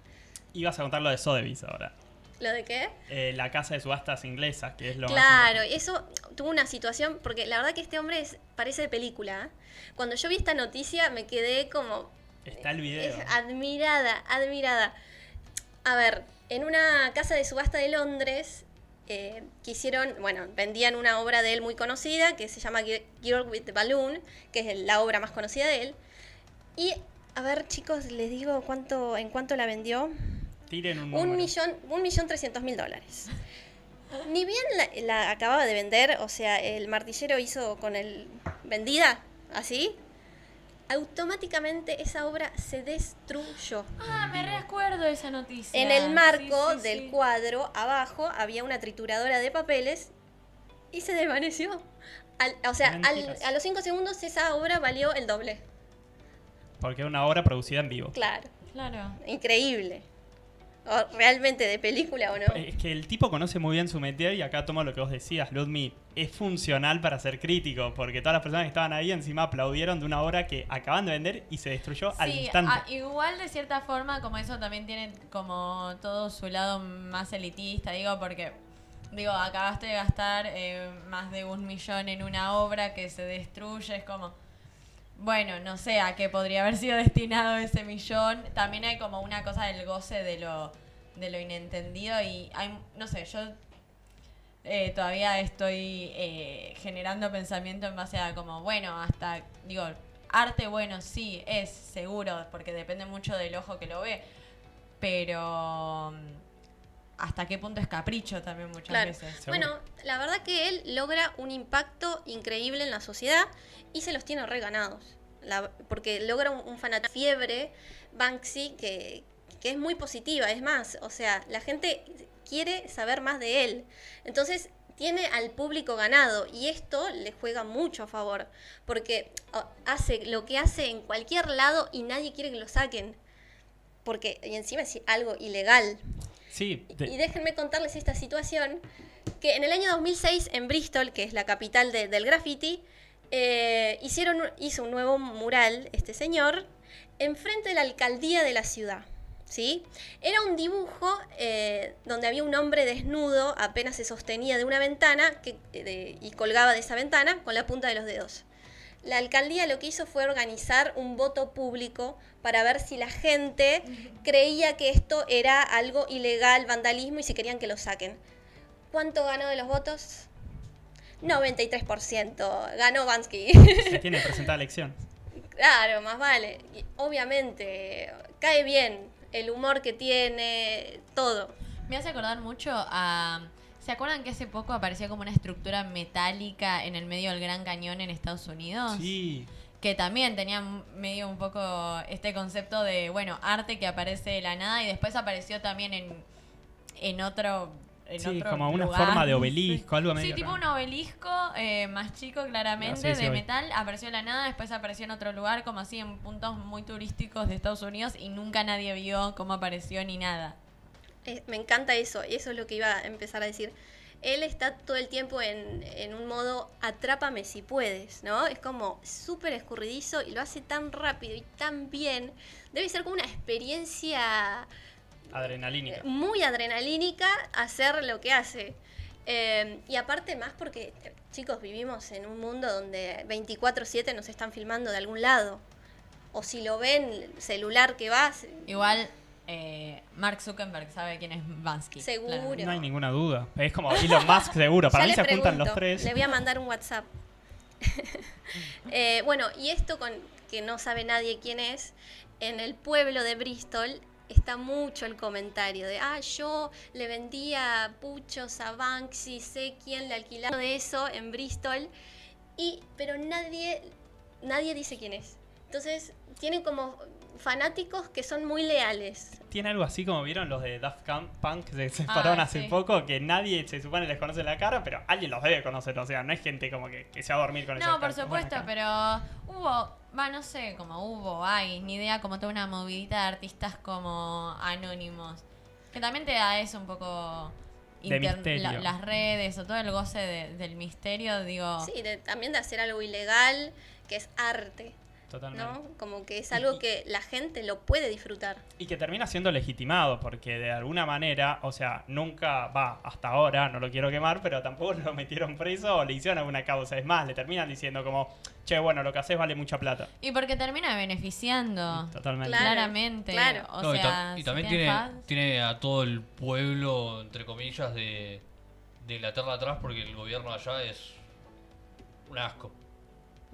Ibas a contar lo de Sotheby's ahora. ¿lo de qué? Eh, la casa de subastas inglesa, que es lo más Claro, eso tuvo una situación, porque la verdad que este hombre es, parece de película. ¿eh? Cuando yo vi esta noticia me quedé como Está el video. es admirada, admirada. A ver, en una casa de subasta de Londres eh, quisieron, bueno, vendían una obra de él muy conocida que se llama Gi- Girl with the Balloon, que es la obra más conocida de él. Y, a ver, chicos, les digo cuánto, en cuánto la vendió. Tiren un Un millón, un millón trescientos mil dólares. Ni bien la, la acababa de vender, o sea, el martillero hizo con el vendida, así, automáticamente esa obra se destruyó. Ah, me recuerdo esa noticia. En el marco Sí, sí, del sí. cuadro, abajo, había una trituradora de papeles y se desvaneció. Al- o sea, al- a los cinco segundos esa obra valió el doble. Porque es una obra producida en vivo. Claro, Claro. increíble. O, realmente de película o no. Es que el tipo conoce muy bien su métier y acá tomo lo que vos decías, Ludmi, es funcional para ser crítico, porque todas las personas que estaban ahí encima aplaudieron de una obra que acaban de vender y se destruyó al instante. ah, igual de cierta forma, como eso también tiene como todo su lado más elitista, digo, porque, digo, acabaste de gastar eh, más de un millón en una obra que se destruye, es como, bueno, no sé a qué podría haber sido destinado ese millón. También hay como una cosa del goce de lo, de lo inentendido y hay, no sé, yo eh, todavía estoy eh, generando pensamiento en base a como, bueno, hasta, digo, arte, bueno, sí, es seguro, porque depende mucho del ojo que lo ve, pero hasta qué punto es capricho también muchas Claro. veces. Seguro. Bueno, la verdad que él logra un impacto increíble en la sociedad y se los tiene reganados. La- porque logra un, un fanat fiebre, Banksy, que, que es muy positiva. Es más, o sea, la gente quiere saber más de él. Entonces, tiene al público ganado y esto le juega mucho a favor. Porque hace lo que hace en cualquier lado y nadie quiere que lo saquen. Porque, y encima es algo ilegal. Y déjenme contarles esta situación, que en el año 2006 en Bristol, que es la capital de- del graffiti, eh, hicieron, hizo un nuevo mural, este señor, enfrente de la alcaldía de la ciudad. ¿sí? Era un dibujo eh, donde había un hombre desnudo, apenas se sostenía de una ventana eh, y colgaba de esa ventana con la punta de los dedos. La alcaldía lo que hizo fue organizar un voto público para ver si la gente creía que esto era algo ilegal, vandalismo y si querían que lo saquen. ¿Cuánto ganó de los votos? 93%. Ganó Bansky. se tiene presentada elección. claro, más vale. Y obviamente, cae bien el humor que tiene, todo. Me hace acordar mucho a... ¿Se acuerdan que hace poco apareció como una estructura metálica en el medio del Gran Cañón en Estados Unidos? Sí. que también tenía medio un poco este concepto de, bueno, arte que aparece de la nada y después apareció también en, en otro... Sí, como una lugar. forma de obelisco, algo Sí, medio tipo raro. un obelisco eh, más chico claramente, No, sí, sí, de metal, apareció de la nada, después apareció en otro lugar, como así, en puntos muy turísticos de Estados Unidos y nunca nadie vio cómo apareció ni nada. Eh, me encanta eso, y eso es lo que iba a empezar a decir. Él está todo el tiempo en, en un modo atrápame si puedes, ¿no? Es como súper escurridizo y lo hace tan rápido y tan bien. Debe ser como una experiencia Adrenalínica. muy adrenalínica hacer lo que hace. Eh, y aparte más porque, eh, chicos, vivimos en un mundo donde 24/7 nos están filmando de algún lado. O si lo ven, el celular que va, se- Igual, eh, Mark Zuckerberg sabe quién es Bansky. Seguro. claramente. No hay ninguna duda. Es como Elon Musk seguro. Para Ya mí se le juntan los pregunto, tres. Le voy a mandar un WhatsApp. Eh, bueno, y esto con que no sabe nadie quién es, en el pueblo de Bristol está mucho el comentario de, ah, yo le vendía puchos a Banksy, sé quién le alquilaba de eso en Bristol, y, pero nadie, nadie dice quién es. Entonces, tienen como fanáticos que son muy leales. Tiene algo así como vieron los de Daft Punk que se separaron Ah, hace sí. poco, que nadie se supone les conoce la cara, pero alguien los debe conocer. O sea, no es gente como que, que se va a dormir con No, por supuesto, pero hubo, va, no sé, como hubo, hay, ni idea, como toda una movidita de artistas como anónimos. Que también te da eso un poco... De misterio. las redes o todo el goce de- del misterio, digo... Sí, de- también de hacer algo ilegal, que es arte. Totalmente. ¿no? Como que es algo que la gente lo puede disfrutar. Y que termina siendo legitimado, porque de alguna manera, o sea, nunca va hasta ahora, no lo quiero quemar, pero tampoco lo metieron preso o le hicieron alguna causa. Es más, le terminan diciendo como, che, bueno, lo que haces vale mucha plata. Y porque termina beneficiando. Totalmente. Claro, claramente. claro. O No, y, sea, y también tiene tiene a todo el pueblo, entre comillas, de, de Inglaterra atrás porque el gobierno allá es un asco.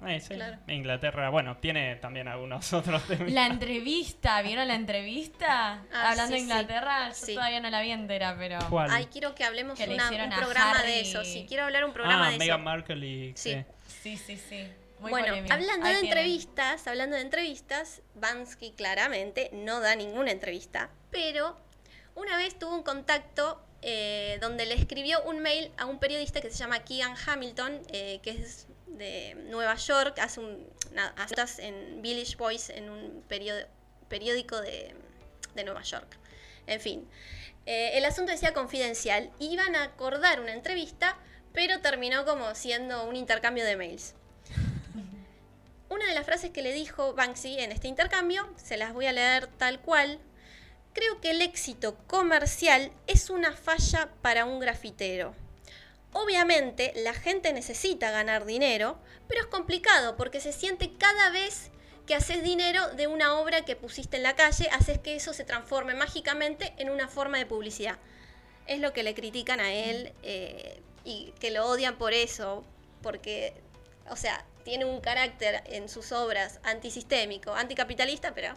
Eh, sí. Claro. Inglaterra, bueno, tiene también algunos otros temas. La entrevista, ¿vieron la entrevista? Ah, Hablando sí, de sí. Inglaterra, yo todavía no la vi entera, pero... ¿Cuál? Ay, quiero que hablemos Que una- un programa Harry. de eso. Sí, quiero hablar un programa ah, de Meghan eso. Markle y... Sí. Sí, sí, sí. Muy bueno, polémico. hablando Ahí de tienen. entrevistas, hablando de entrevistas, Bansky claramente no da ninguna entrevista, pero una vez tuvo un contacto eh, donde le escribió un mail a un periodista que se llama Keegan Hamilton, eh, que es de Nueva York, hace un, hace notas en Village Voice, en un periódico de, de Nueva York. En fin, eh, el asunto decía confidencial. Iban a acordar una entrevista, pero terminó como siendo un intercambio de mails. Una de las frases que le dijo Banksy en este intercambio, se las voy a leer tal cual. Creo que el éxito comercial es una falla para un grafitero. Obviamente la gente necesita ganar dinero, pero es complicado porque se siente cada vez que haces dinero de una obra que pusiste en la calle, haces que eso se transforme mágicamente en una forma de publicidad. Es lo que le critican a él eh, y que lo odian por eso, porque, o sea, tiene un carácter en sus obras antisistémico, anticapitalista, pero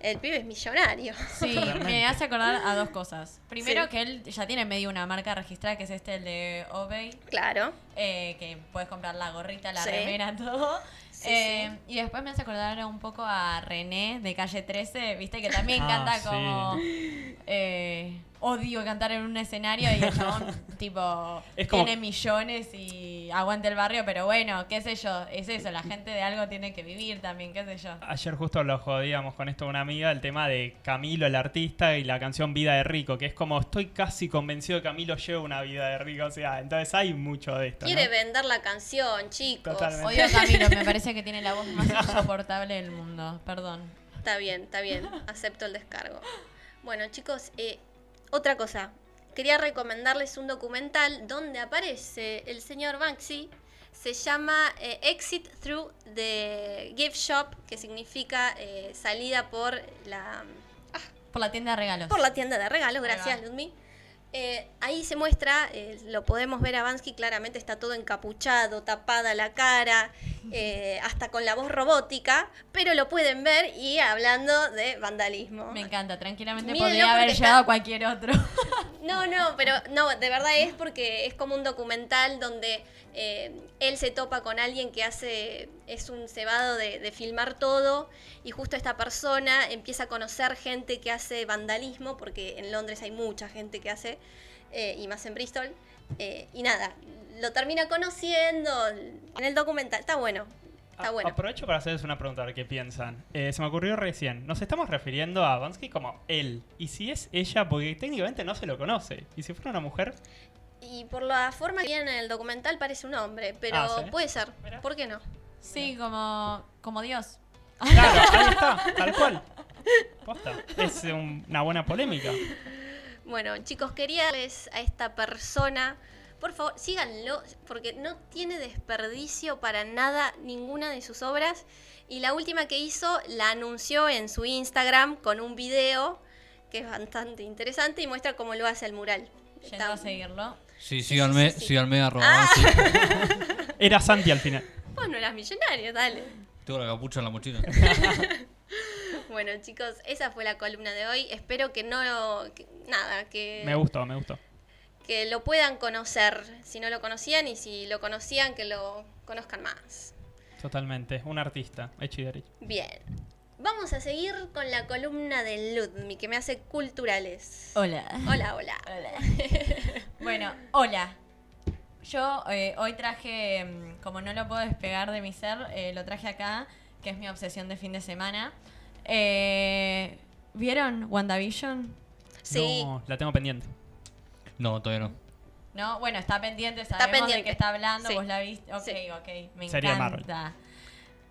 el pibe es millonario. Sí, me hace acordar a dos cosas. Primero Sí. que él ya tiene medio una marca registrada, que es este, el de Obey, Claro. eh, que puedes comprar la gorrita, la Sí. remera, todo. Sí, Eh, Y después me hace acordar un poco a René de Calle 13, viste, que también Ah, canta sí. como... eh, odio cantar en un escenario y el chabón, tipo, Es como- tiene millones y aguante el barrio, pero bueno, qué sé yo, es eso, la gente de algo tiene que vivir también, qué sé yo. Ayer justo lo jodíamos con esto una amiga, el tema de Camilo, el artista, y la canción Vida de Rico, que es como, estoy casi convencido de que Camilo lleva una vida de rico, o sea, entonces hay mucho de esto. Quiere ¿no? vender la canción, chicos. Totalmente. Odio a Camilo, me parece que tiene la voz más insoportable del mundo, perdón. Está bien, está bien. Acepto el descargo. Bueno, chicos, eh, otra cosa. Quería recomendarles un documental donde aparece el señor Banksy. Se llama eh, Exit Through the Gift Shop, que significa eh, salida por la, Por la tienda de regalos. por la tienda de regalos. Gracias. Ludmi. Eh, ahí se muestra, eh, lo podemos ver a Bansky, claramente está todo encapuchado, tapada la cara, eh, hasta con la voz robótica, pero lo pueden ver y hablando de vandalismo. Me encanta, tranquilamente Mírenlo podría haber llevado está- a cualquier otro. No, no, pero no, de verdad es porque es como un documental donde eh, él se topa con alguien que hace, es un cebado de, de filmar todo y justo esta persona empieza a conocer gente que hace vandalismo, porque en Londres hay mucha gente que hace, eh, y más en Bristol, eh, y nada, lo termina conociendo en el documental, está bueno, está bueno. Aprovecho para hacerles una pregunta, a ver qué piensan. Se me ocurrió recién. Nos estamos refiriendo a Bansky como él. Y si es ella, porque técnicamente no se lo conoce. Y si fuera una mujer, Y por la forma que viene en el documental parece un hombre, pero Ah, ¿sí? puede ser. ¿por qué no? Sí, como, como Dios. claro, ahí está, tal cual. Posta. Es un- una buena polémica. Bueno, chicos, quería darles a esta persona, por favor, síganlo, porque no tiene desperdicio para nada ninguna de sus obras. Y la última que hizo la anunció en su Instagram con un video que es bastante interesante y muestra cómo lo hace el mural. Yendo Está- a seguirlo. Sí, síganme, sí, sí. síganme, arroba Ah. Bansi. Era Santi al final. Vos no eras millonario, dale. Tengo la capucha en la mochila. Bueno, chicos, esa fue la columna de hoy. Espero que no. que- nada, que. Me gustó, me gustó. que lo puedan conocer si no lo conocían y si lo conocían que lo conozcan más. Totalmente. Un artista, hecho y derecho. Bien. Vamos a seguir con la columna de Ludmi que me hace culturales. Hola. Hola, hola. Hola. bueno, hola. Yo eh, hoy traje, mm, como no lo puedo despegar de mi ser, eh, lo traje acá, que es mi obsesión de fin de semana. Eh, ¿Vieron WandaVision? Sí. No, la tengo pendiente. No, todavía no. No, bueno, está pendiente, sabemos de pendiente. qué está hablando, Sí. vos la viste. Ok, Sí. ok, me de Marvel.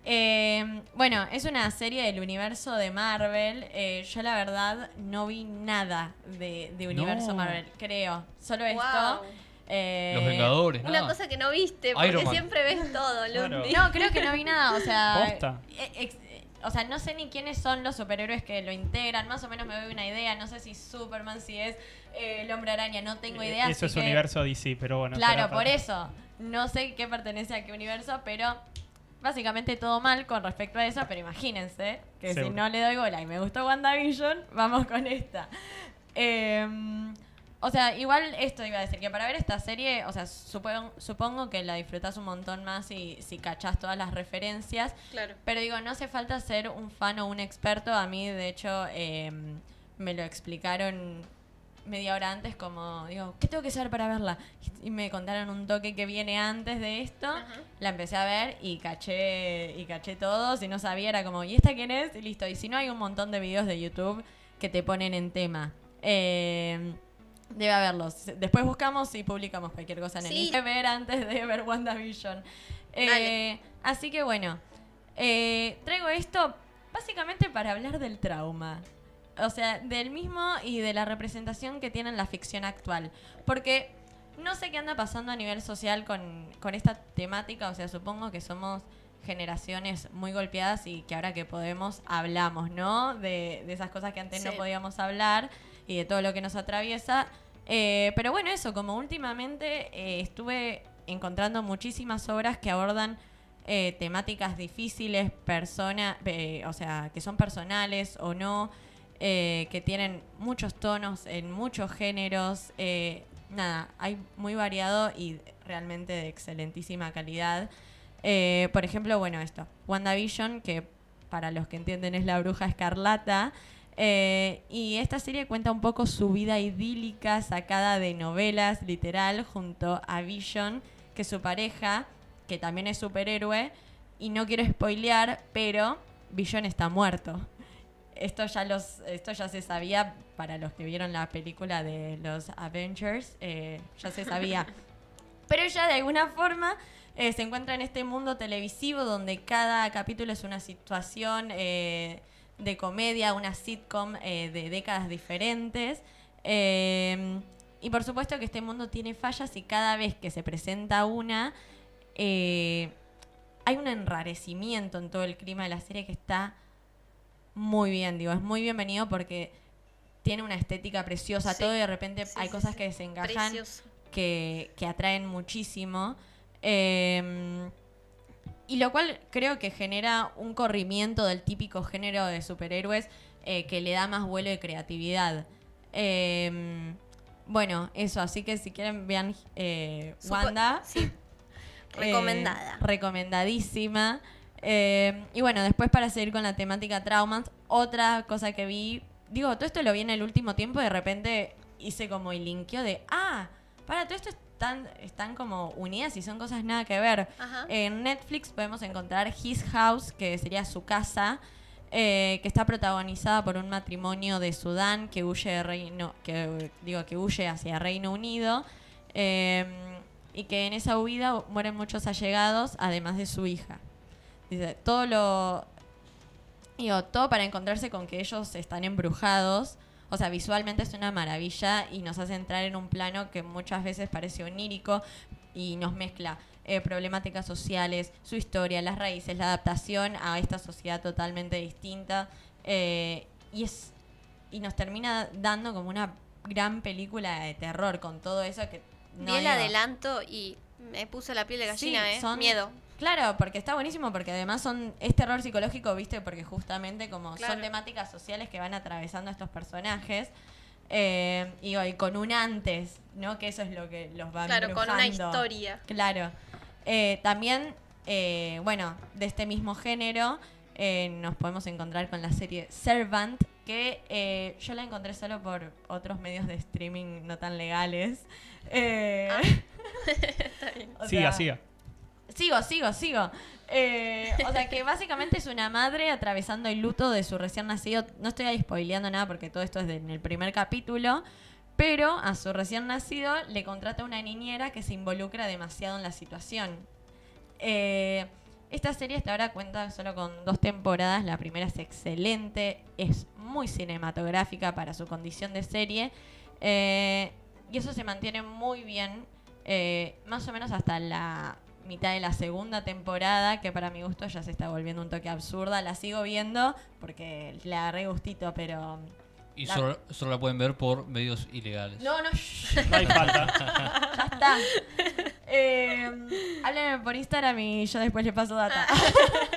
Eh, bueno, es una serie del universo de Marvel. Eh, yo la verdad no vi nada de, de universo No. Marvel, creo. Solo esto. Eh, Los Vengadores, Una nada. cosa que no viste, porque Iron Man. siempre ves todo, Claro. No, creo que no vi nada, o sea... ¿Posta? eh, ex- o sea, no sé ni quiénes son los superhéroes que lo integran, más o menos me doy una idea, no sé si Superman, si es eh, el Hombre Araña, no tengo idea. Eso así es que- universo DC, pero bueno. Claro, por eso. No sé qué pertenece a qué universo, pero básicamente todo mal con respecto a eso, pero imagínense que si no le doy bola y me gustó WandaVision, vamos con esta. Eh, o sea, igual esto iba a decir, que para ver esta serie, o sea, supongo, supongo que la disfrutás un montón más si, si cachás todas las referencias, Claro. pero digo, no hace falta ser un fan o un experto. A mí, de hecho, eh, me lo explicaron media hora antes como, digo, ¿qué tengo que saber para verla? Y me contaron un toque que viene antes de esto. Ajá. La empecé a ver y caché, y caché todo. Si no sabía, era como, ¿y esta quién es? Y listo. Y si no, hay un montón de videos de YouTube que te ponen en tema. Eh, debe haberlos. Después buscamos y publicamos cualquier cosa en el ver antes de ver WandaVision. Eh, así que bueno, eh, traigo esto básicamente para hablar del trauma. O sea, del mismo y de la representación que tiene en la ficción actual. Porque no sé qué anda pasando a nivel social con, con esta temática. O sea, supongo que somos generaciones muy golpeadas y que ahora que podemos hablamos, ¿no? De, de esas cosas que antes no podíamos hablar y de todo lo que nos atraviesa. Eh, pero bueno, eso, como últimamente eh, estuve encontrando muchísimas obras que abordan eh, temáticas difíciles, persona, eh, o sea, que son personales o no, eh, que tienen muchos tonos en muchos géneros. eh, nada, hay muy variado y realmente de excelentísima calidad. Eh, por ejemplo, bueno, esto, WandaVision, que para los que entienden es la bruja escarlata. y esta serie cuenta un poco su vida idílica sacada de novelas, literal, junto a Vision, que es su pareja, que también es superhéroe. Y no quiero spoilear, pero Vision está muerto. Esto ya, los, esto ya se sabía para los que vieron la película de los Avengers, eh, ya se sabía. Pero ella de alguna forma eh, se encuentra en este mundo televisivo donde cada capítulo es una situación eh, de comedia, una sitcom de décadas diferentes. Y por supuesto que este mundo tiene fallas y cada vez que se presenta una, hay un enrarecimiento en todo el clima de la serie que está muy bien, digo, es muy bienvenido porque tiene una estética preciosa, Sí. todo y de repente Sí, hay sí, cosas que desencajan que, que atraen muchísimo. Eh, y lo cual creo que genera un corrimiento del típico género de superhéroes eh, que le da más vuelo de creatividad. Eh, Bueno, eso, así que si quieren vean eh, Wanda. Eh, Recomendada. recomendadísima. Eh, y bueno, después para seguir con la temática traumas, otra cosa que vi, digo, todo esto lo vi en el último tiempo y de repente hice como el linkeo de, ah, para, todo esto están, están como unidas y son cosas nada que ver. Ajá. En Netflix podemos encontrar His House, que sería su casa, eh, que está protagonizada por un matrimonio de Sudán que huye de Reino, que digo que huye hacia Reino Unido. eh, y que en esa huida mueren muchos allegados, además de su hija. Dice, todo lo. Digo, todo para encontrarse con que ellos están embrujados. O sea, visualmente es una maravilla y nos hace entrar en un plano que muchas veces parece onírico y nos mezcla eh, problemáticas sociales, su historia, las raíces, la adaptación a esta sociedad totalmente distinta. eh, y es y nos termina dando como una gran película de terror con todo eso que no Vi el digo- adelanto y me puso la piel de gallina, Sí, ¿eh? son- Miedo. Claro, porque está buenísimo, porque además son es terror psicológico, ¿viste? Porque justamente como Claro. son temáticas sociales que van atravesando estos personajes. eh, y, con un antes, ¿no? Que eso es lo que los va Claro, con una historia. Claro. Eh, también, eh, bueno, de este mismo género, eh, nos podemos encontrar con la serie Servant, que eh, yo la encontré solo por otros medios de streaming no tan legales. Eh, Ah. o Siga, sea, siga. Sigo, sigo, sigo. Eh, o sea que básicamente es una madre atravesando el luto de su recién nacido. No estoy ahí spoileando nada porque todo esto es en el primer capítulo. Pero a su recién nacido le contrata una niñera que se involucra demasiado en la situación. Eh, esta serie hasta ahora cuenta solo con dos temporadas. La primera es excelente, es muy cinematográfica para su condición de serie. eh, y eso se mantiene muy bien, más o menos hasta la mitad de la segunda temporada, que para mi gusto ya se está volviendo un toque absurda. La sigo viendo porque le agarré gustito, pero... Y La- solo, solo la pueden ver por medios ilegales. No, no, No hay falta. ya está. Eh, háblenme por Instagram y yo después le paso data.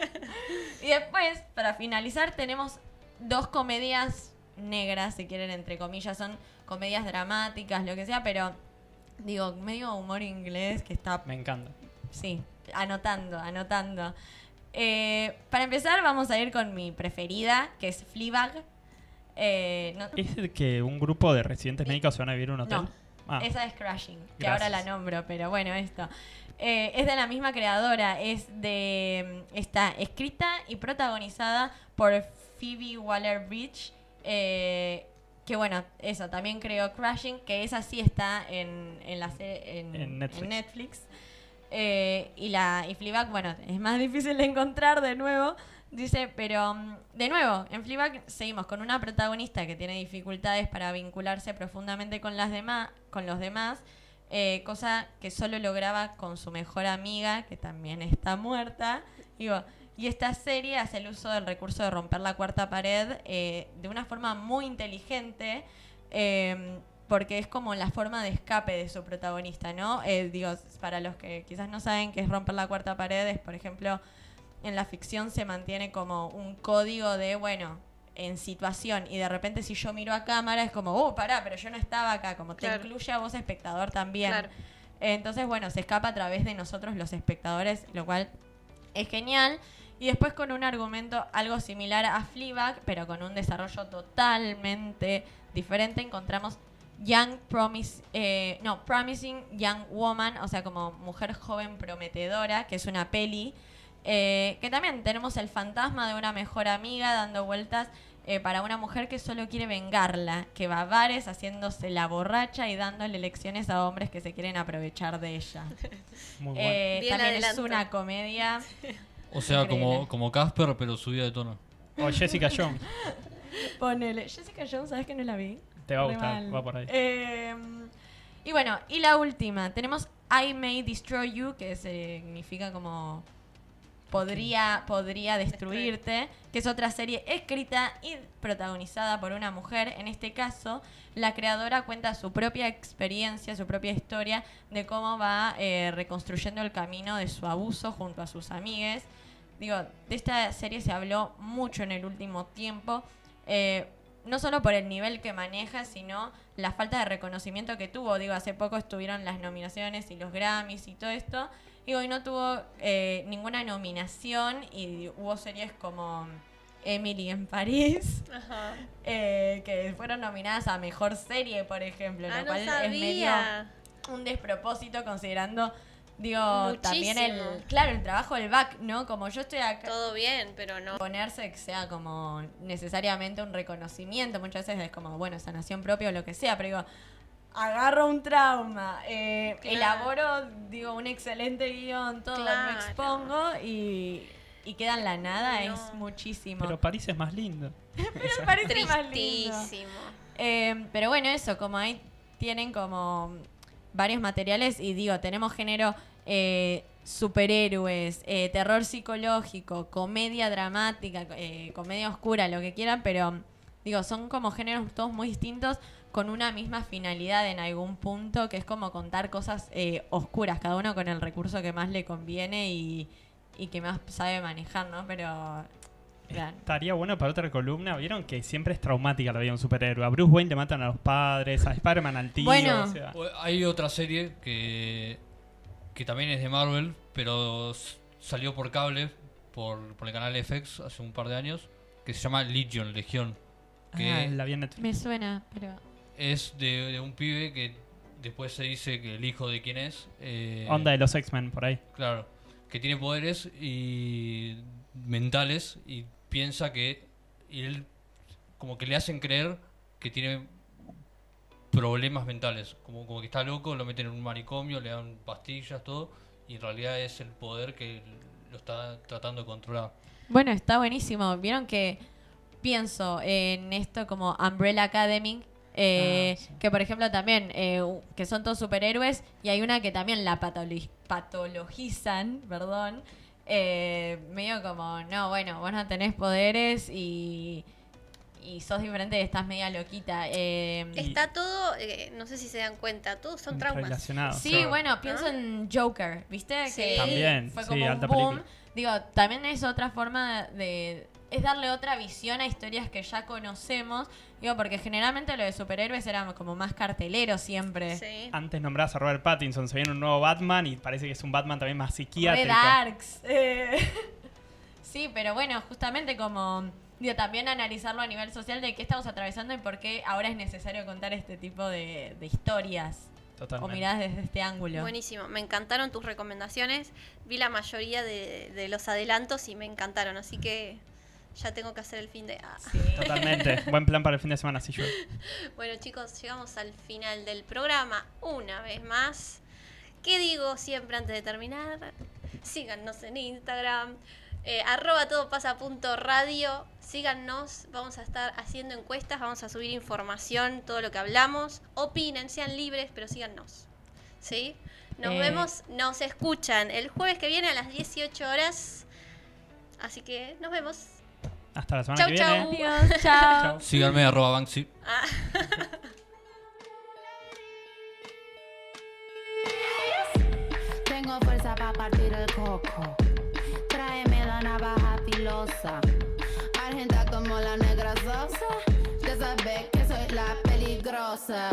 y después, para finalizar, tenemos dos comedias negras, si quieren, entre comillas. Son comedias dramáticas, lo que sea, pero digo, medio humor inglés que está Me encanta. Sí, anotando, anotando. Eh, para empezar, vamos a ir con mi preferida, que es Fleabag. Eh, no- ¿Es el que un grupo de residentes médicos se van a vivir en un hotel? No, Ah, esa es Crashing, que Gracias. ahora la nombro, pero bueno, esto. Eh, es de la misma creadora, es de. Está escrita y protagonizada por Phoebe Waller Bridge. eh, que bueno, eso, también creó Crashing, que esa sí está en, en, la se- en, En Netflix. en Netflix. Eh, y la y bueno, es más difícil de encontrar de nuevo. Dice, pero mm, de nuevo, en Fleabag seguimos con una protagonista que tiene dificultades para vincularse profundamente con las demás, con los demás, eh, cosa que solo lograba con su mejor amiga, que también está muerta. Y esta serie hace el uso del recurso de romper la cuarta pared eh, de una forma muy inteligente. Porque es como la forma de escape de su protagonista, ¿no? Eh, digo, para los que quizás no saben qué es romper la cuarta pared, es, por ejemplo, en la ficción se mantiene como un código de, bueno, en situación, y de repente si yo miro a cámara es como, oh, pará, pero yo no estaba acá, como te incluye a vos espectador también. Claro. Entonces, bueno, se escapa a través de nosotros los espectadores, lo cual es genial. Y después con un argumento algo similar a Fleabag, pero con un desarrollo totalmente diferente, encontramos Young Promise, eh, no, Promising Young Woman, o sea, como mujer joven prometedora, que es una peli, eh, que también tenemos el fantasma de una mejor amiga dando vueltas eh, para una mujer que solo quiere vengarla, que va a bares haciéndose la borracha y dándole lecciones a hombres que se quieren aprovechar de ella. muy bueno. Eh, Bien también adelanto. es una comedia. O sea, como, como Casper, pero subida de tono. O Jessica Jones. Ponele. Jessica Jones, ¿sabes que no la vi? Te va a gustar, mal. va por ahí. Eh, y bueno, y la última. Tenemos I May Destroy You, que significa como podría, podría destruirte, que es otra serie escrita y protagonizada por una mujer. En este caso, la creadora cuenta su propia experiencia, su propia historia de cómo va eh, reconstruyendo el camino de su abuso junto a sus amigues. Digo, de esta serie se habló mucho en el último tiempo. Eh, no solo por el nivel que maneja, sino la falta de reconocimiento que tuvo. Digo, hace poco estuvieron las nominaciones y los Grammys y todo esto. Digo, y no tuvo eh, ninguna nominación y hubo series como Emily en París, Ajá. eh, que fueron nominadas a Mejor Serie, por ejemplo, Ah, lo no cual es medio un despropósito considerando, digo, también el, claro, el trabajo del back, ¿no? Como yo estoy acá Todo bien, pero no. ponerse que sea como necesariamente un reconocimiento. Muchas veces es como, bueno, sanación propia o lo que sea, pero digo, agarro un trauma, eh, Claro. elaboro, digo, un excelente guion, todo, Claro. lo expongo y, y queda en la nada, No. es muchísimo. Pero París es más lindo. Pero parece más lindo. Tristísimo. Eh, pero bueno, eso, como ahí tienen como varios materiales y digo, tenemos género eh, superhéroes, eh, terror psicológico, comedia dramática, eh, comedia oscura, lo que quieran, pero digo, son como géneros todos muy distintos con una misma finalidad en algún punto, que es como contar cosas eh, oscuras, cada uno con el recurso que más le conviene y, y que más sabe manejar, ¿no? Pero... claro. Estaría bueno para otra columna. Vieron que siempre es traumática la vida de un superhéroe. A Bruce Wayne le matan a los padres, a Spider-Man al tío. Bueno. o sea, O- Hay otra serie que, que también es de Marvel, pero salió por cable, por, por el canal FX hace un par de años, que se llama Legion, Legión. Que ah, la vi en Netflix. Me suena, pero... es de, de un pibe que después se dice que el hijo de quién es. eh, Onda de los X-Men por ahí. Claro, que tiene poderes y mentales y piensa que y él como que le hacen creer que tiene problemas mentales, como, como que está loco, lo meten en un manicomio, le dan pastillas, todo, y en realidad es el poder que lo está tratando de controlar. Bueno, está buenísimo. Vieron que pienso en esto como Umbrella Academy, eh, Ah, sí. que por ejemplo también, eh, que son todos superhéroes, y hay una que también la patolo- patologizan, perdón, eh, medio como, no, bueno, vos no tenés poderes y, y sos diferente, estás media loquita. eh, Está todo, eh, no sé si se dan cuenta, todos son traumas. Relacionados. Sí, claro. bueno, pienso en Joker, ¿viste? Sí. Que También, fue sí, como un alta boom. película. Digo, también es otra forma de... Es darle otra visión a historias que ya conocemos. Digo, porque generalmente lo de superhéroes era como más cartelero siempre. Sí. Antes nombrás a Robert Pattinson, se viene un nuevo Batman y parece que es un Batman también más psiquiátrico. darks. eh. sí, pero bueno, justamente como... Digo, también analizarlo a nivel social de qué estamos atravesando y por qué ahora es necesario contar este tipo de, de historias. O Totalmente. miradas desde este ángulo. Buenísimo, me encantaron tus recomendaciones. Vi la mayoría de, de los adelantos y me encantaron, así que ya tengo que hacer el fin de... ah. Sí. Totalmente. Buen plan para el fin de semana, si yo. Bueno chicos, llegamos al final del programa una vez más. ¿Qué digo siempre antes de terminar? Síganos en Instagram, eh, arroba todopasa.radio. Síganos, vamos a estar haciendo encuestas, vamos a subir información, todo lo que hablamos. Opinen, sean libres, pero síganos. ¿Sí? Nos Eh. vemos, nos escuchan el jueves que viene a las 18 horas. Así que nos vemos. Hasta la semana Chau, que chau. viene. Adiós. Chau. Síganme arroba Banksy. Tengo fuerza para partir el coco. Tráeme la navaja filosa. Argenta como la negra sosa. Ya sabes que soy la peligrosa.